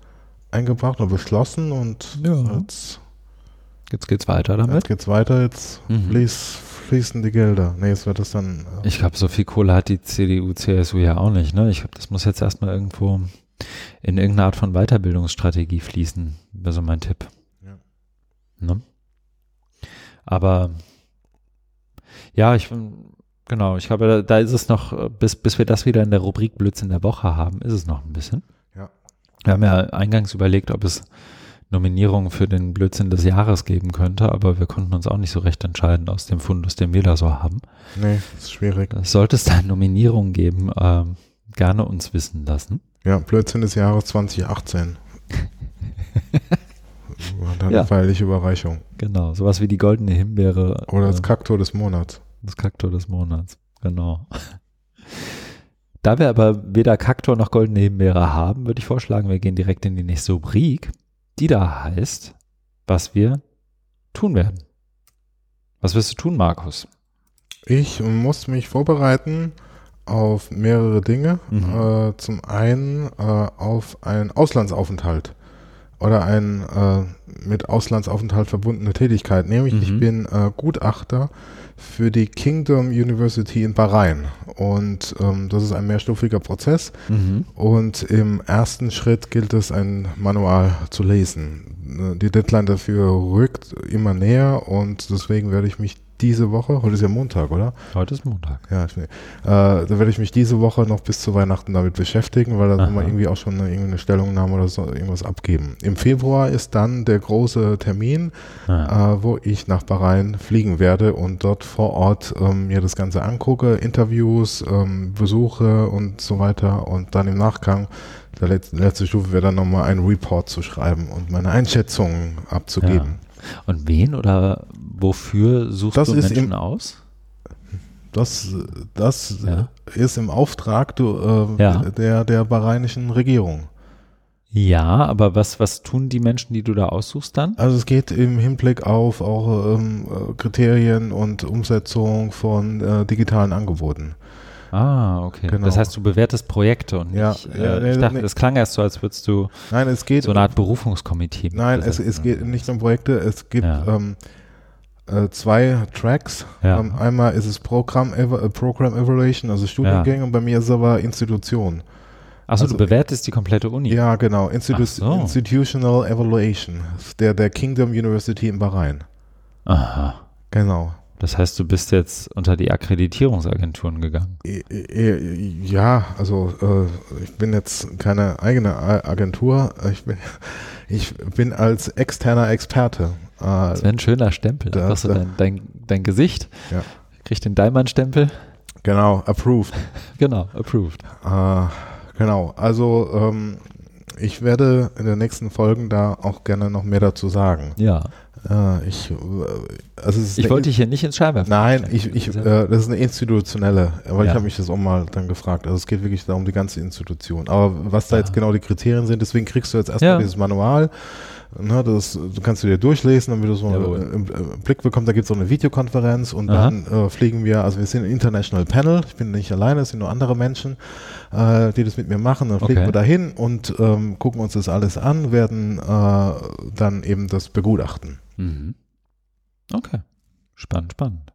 eingebracht und beschlossen und ja. jetzt, jetzt geht's weiter damit. Jetzt geht's weiter, jetzt mhm. fließ, fließen die Gelder. Nee, jetzt wird das dann. Äh ich glaube, so viel Kohle hat die CDU, CSU ja auch nicht, ne? Ich glaube, das muss jetzt erstmal irgendwo in irgendeine Art von Weiterbildungsstrategie fließen, wäre so mein Tipp. Ja. Ne? Aber ja, ich Genau, ich glaube, da, da, ist es noch, bis, bis wir das wieder in der Rubrik Blödsinn der Woche haben, ist es noch ein bisschen. Wir haben ja eingangs überlegt, ob es Nominierungen für den Blödsinn des Jahres geben könnte, aber wir konnten uns auch nicht so recht entscheiden aus dem Fundus, den wir da so haben. Nee, ist schwierig. Sollte es da Nominierungen geben, äh, gerne uns wissen lassen. Ja, Blödsinn des Jahres 2018. Dann ja. feierliche Überreichung. Genau, sowas wie die goldene Himbeere. Oder das äh, Kaktor des Monats. Das Kaktor des Monats, genau. Da wir aber weder Kaktor noch goldene Himbeere haben, würde ich vorschlagen, wir gehen direkt in die nächste Rubrik, die da heißt, was wir tun werden. Was wirst du tun, Markus? Ich muss mich vorbereiten auf mehrere Dinge. Mhm. Äh, zum einen äh, auf einen Auslandsaufenthalt oder ein äh, mit Auslandsaufenthalt verbundene Tätigkeit. Nämlich, mhm. ich bin äh, Gutachter für die Kingdom University in Bahrain. Und ähm, das ist ein mehrstufiger Prozess. Mhm. Und im ersten Schritt gilt es, ein Manual zu lesen. Die Deadline dafür rückt immer näher und deswegen werde ich mich diese Woche, heute ist ja Montag, oder? Heute ist Montag. Ja, ich, äh, da werde ich mich diese Woche noch bis zu Weihnachten damit beschäftigen, weil da soll man irgendwie auch schon eine, eine Stellungnahme oder so irgendwas abgeben. Im Februar ist dann der große Termin, äh, wo ich nach Bahrain fliegen werde und dort vor Ort ähm, mir das Ganze angucke, Interviews, ähm, Besuche und so weiter und dann im Nachgang der letzte, letzte Stufe wäre dann nochmal einen Report zu schreiben und meine Einschätzungen abzugeben. Ja. Und wen oder wofür suchst das du Menschen im, aus? das, das ja. ist im Auftrag du, äh, ja. der, der bahrainischen Regierung. Ja, aber was, was tun die Menschen, die du da aussuchst dann? Also es geht im Hinblick auf auch ähm, Kriterien und Umsetzung von äh, digitalen Angeboten. Ah, okay. Genau. Das heißt, du bewertest Projekte und ja, nicht, äh, nee, ich dachte, nee. das klang erst so, als würdest du nein, es geht, so eine Art Berufungskomitee. Nein, es, es geht nicht um Projekte, es gibt ja. ähm, äh, zwei Tracks. Ja. Ähm, einmal ist es Program, Ev äh, Program Evaluation, also Studiengänge, und bei mir ist es aber Institution. Achso, also, du bewertest die komplette Uni? Ja, genau. Institu so. Institutional Evaluation der, der Kingdom University in Bahrain. Aha. Genau. Das heißt, du bist jetzt unter die Akkreditierungsagenturen gegangen? Ja, also äh, ich bin jetzt keine eigene Agentur. Ich bin, ich bin als externer Experte. Äh, das wäre ein schöner Stempel. Da hast du dein, dein, dein Gesicht, ja. kriegst den Daimann-Stempel. Genau, approved. genau, approved. Äh, genau, also ähm, ich werde in den nächsten Folgen da auch gerne noch mehr dazu sagen. Ja. Äh, ich, äh, also ich wollte dich hier nicht ins Scheinwerfer. Nein, ich, ich, äh, das ist eine institutionelle, aber ja. ich habe mich das auch mal dann gefragt. Also es geht wirklich da um die ganze Institution. Aber was da ja. jetzt genau die Kriterien sind, deswegen kriegst du jetzt erstmal ja. dieses Manual Ne, das, du kannst du dir durchlesen, damit du so einen, im, im Blick bekommst. Da gibt es so eine Videokonferenz und Aha. dann äh, fliegen wir, also wir sind ein International Panel. Ich bin nicht alleine, es sind nur andere Menschen, äh, die das mit mir machen. Dann fliegen okay. wir dahin und ähm, gucken uns das alles an, werden äh, dann eben das begutachten. Mhm. Okay. Spannend, spannend.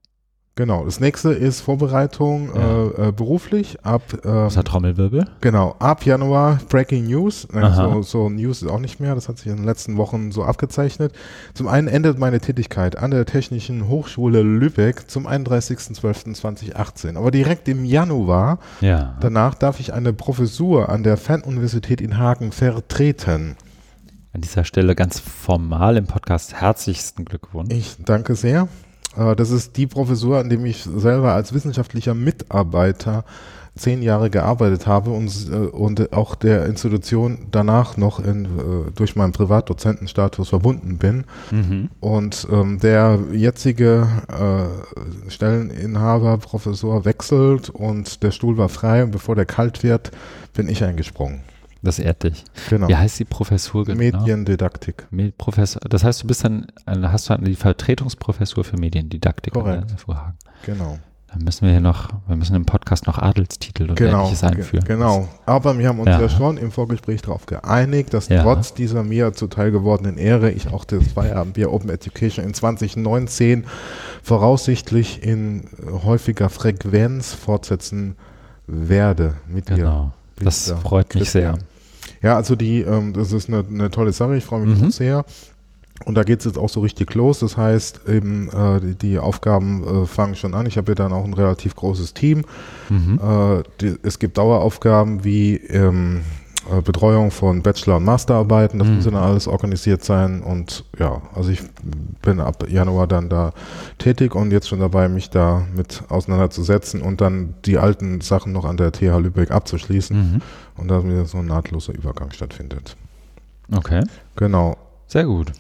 Genau, das nächste ist Vorbereitung ja. äh, äh, beruflich ab. Ähm, das hat Trommelwirbel. Genau, ab Januar Breaking News. So, so, News ist auch nicht mehr, das hat sich in den letzten Wochen so abgezeichnet. Zum einen endet meine Tätigkeit an der Technischen Hochschule Lübeck zum 31.12.2018. Aber direkt im Januar, ja. danach darf ich eine Professur an der Fernuniversität in Hagen vertreten. An dieser Stelle ganz formal im Podcast herzlichsten Glückwunsch. Ich danke sehr. Äh, das ist die Professur, an dem ich selber als wissenschaftlicher Mitarbeiter zehn Jahre gearbeitet habe und, äh, und auch der Institution danach noch in, äh, durch meinen Privatdozentenstatus verbunden bin. Mhm. Und ähm, der jetzige äh, Stelleninhaber, Professor, wechselt und der Stuhl war frei und bevor der kalt wird, bin ich eingesprungen. Das ehrt dich. Genau. Wie heißt die Professur genau? Mediendidaktik. Med Professor, das heißt, du bist dann, hast du die Vertretungsprofessur für Mediendidaktik. Korrekt. Genau. Dann müssen wir hier noch, wir müssen im Podcast noch Adelstitel und genau, ähnliches einführen. Genau. Aber wir haben uns ja, ja schon im Vorgespräch darauf geeinigt, dass ja. trotz dieser mir zuteil gewordenen Ehre ich auch das Feierabendbier Open Education in 2019 voraussichtlich in häufiger Frequenz fortsetzen werde mit genau. dir. Das freut mich sehr. Ja, also die, ähm, das ist eine, eine, tolle Sache, ich freue mich mhm. sehr. Und da geht es jetzt auch so richtig los. Das heißt, eben äh, die, die, Aufgaben äh, fangen schon an. Ich habe ja dann auch ein relativ großes Team. Mhm. Äh, die, es gibt Daueraufgaben wie ähm, äh, Betreuung von Bachelor- und Masterarbeiten. Das mhm. muss dann alles organisiert sein. Und ja, also ich bin ab Januar dann da tätig und jetzt schon dabei, mich da mit auseinanderzusetzen und dann die alten Sachen noch an der TH Lübeck abzuschließen. Mhm. Und dass mir so ein nahtloser Übergang stattfindet. Okay. Genau. Sehr gut.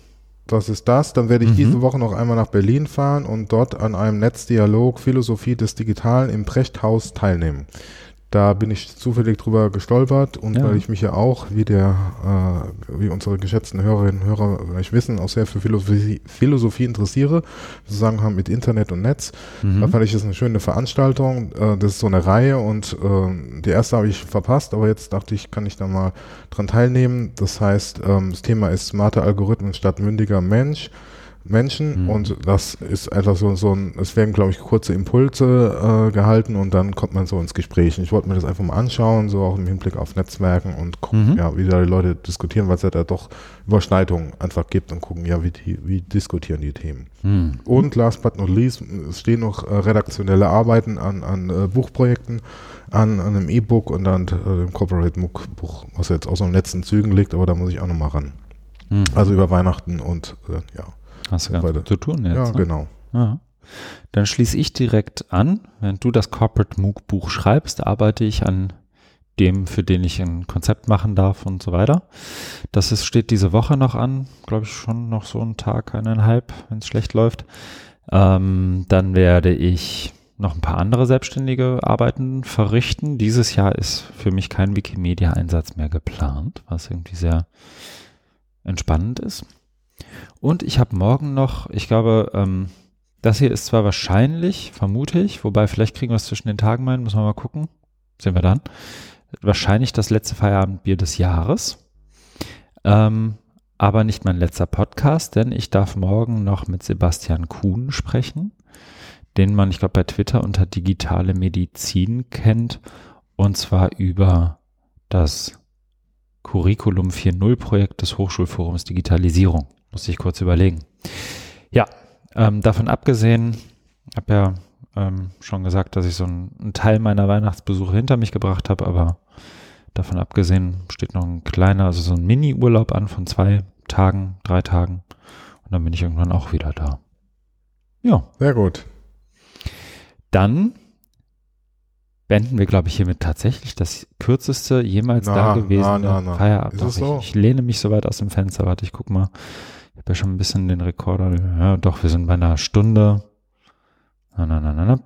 Das ist das. Dann werde ich mhm. diese Woche noch einmal nach Berlin fahren und dort an einem Netzdialog Philosophie des Digitalen im Prechthaus teilnehmen. Da bin ich zufällig drüber gestolpert und ja. weil ich mich ja auch, wie der, äh, wie unsere geschätzten Hörerinnen und Hörer vielleicht wissen, auch sehr für Philosophie, Philosophie interessiere, Zusammenhang mit Internet und Netz. Mhm. Da fand ich das eine schöne Veranstaltung. Äh, das ist so eine Reihe und äh, die erste habe ich verpasst, aber jetzt dachte ich, kann ich da mal dran teilnehmen. Das heißt, ähm, das Thema ist smarte Algorithmen statt mündiger Mensch. Menschen mhm. und das ist einfach so, so ein, es werden, glaube ich, kurze Impulse äh, gehalten und dann kommt man so ins Gespräch. Ich wollte mir das einfach mal anschauen, so auch im Hinblick auf Netzwerken und gucken, mhm. ja, wie da die Leute diskutieren, weil es ja da doch Überschneidungen einfach gibt und gucken, ja, wie, die, wie diskutieren die Themen. Mhm. Und last but not least, es stehen noch äh, redaktionelle Arbeiten an, an äh, Buchprojekten, an, an einem E-Book und an äh, dem Corporate MOOC-Buch, was jetzt aus so den letzten Zügen liegt, aber da muss ich auch nochmal ran. Mhm. Also über Weihnachten und äh, ja. Hast du ganz gut zu tun jetzt. Ja, ne? genau. Ja. Dann schließe ich direkt an. Wenn du das Corporate MOOC Buch schreibst, arbeite ich an dem, für den ich ein Konzept machen darf und so weiter. Das ist, steht diese Woche noch an, glaube ich schon noch so einen Tag, eineinhalb, wenn es schlecht läuft. Ähm, dann werde ich noch ein paar andere selbstständige Arbeiten verrichten. Dieses Jahr ist für mich kein Wikimedia-Einsatz mehr geplant, was irgendwie sehr entspannend ist. Und ich habe morgen noch, ich glaube, ähm, das hier ist zwar wahrscheinlich, vermute ich, wobei vielleicht kriegen wir es zwischen den Tagen mal, müssen wir mal gucken. Sehen wir dann. Wahrscheinlich das letzte Feierabendbier des Jahres. Ähm, aber nicht mein letzter Podcast, denn ich darf morgen noch mit Sebastian Kuhn sprechen, den man, ich glaube, bei Twitter unter digitale Medizin kennt, und zwar über das Curriculum 4.0 Projekt des Hochschulforums Digitalisierung. Muss ich kurz überlegen. Ja, ähm, davon abgesehen, habe ja ähm, schon gesagt, dass ich so einen, einen Teil meiner Weihnachtsbesuche hinter mich gebracht habe, aber davon abgesehen steht noch ein kleiner, also so ein Mini-Urlaub an von zwei Tagen, drei Tagen und dann bin ich irgendwann auch wieder da. Ja. Sehr gut. Dann beenden wir, glaube ich, hiermit tatsächlich das kürzeste jemals na, da gewesene na, na, Feierabend. Ist so? ich, ich, lehne mich so weit aus dem Fenster. Warte, ich guck mal. Ich habe ja schon ein bisschen den Rekorder. Ja, doch, wir sind bei einer Stunde. Na, na, na, na, na.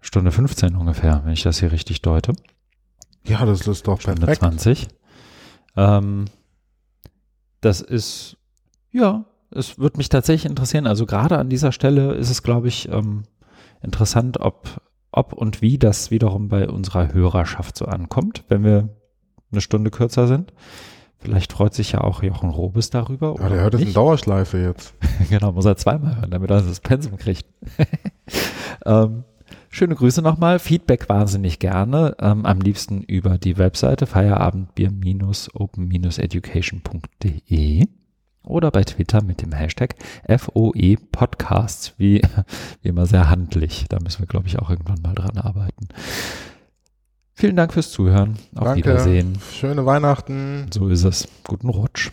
Stunde 15 ungefähr, wenn ich das hier richtig deute. Ja, das ist doch Stunde perfekt. 20. Ähm, das ist, ja, es würde mich tatsächlich interessieren. Also gerade an dieser Stelle ist es, glaube ich, ähm, interessant, ob ob und wie das wiederum bei unserer Hörerschaft so ankommt, wenn wir eine Stunde kürzer sind. Vielleicht freut sich ja auch Jochen Robes darüber. Ja, der hört es in Dauerschleife jetzt. genau, muss er zweimal hören, damit er das Pensum kriegt. ähm, schöne Grüße nochmal. Feedback wahnsinnig gerne. Ähm, am liebsten über die Webseite feierabendbier-open-education.de oder bei Twitter mit dem Hashtag FOE Podcasts, wie, wie immer sehr handlich. Da müssen wir, glaube ich, auch irgendwann mal dran arbeiten. Vielen Dank fürs Zuhören. Auf Danke. Wiedersehen. Schöne Weihnachten. So ist es. Guten Rutsch.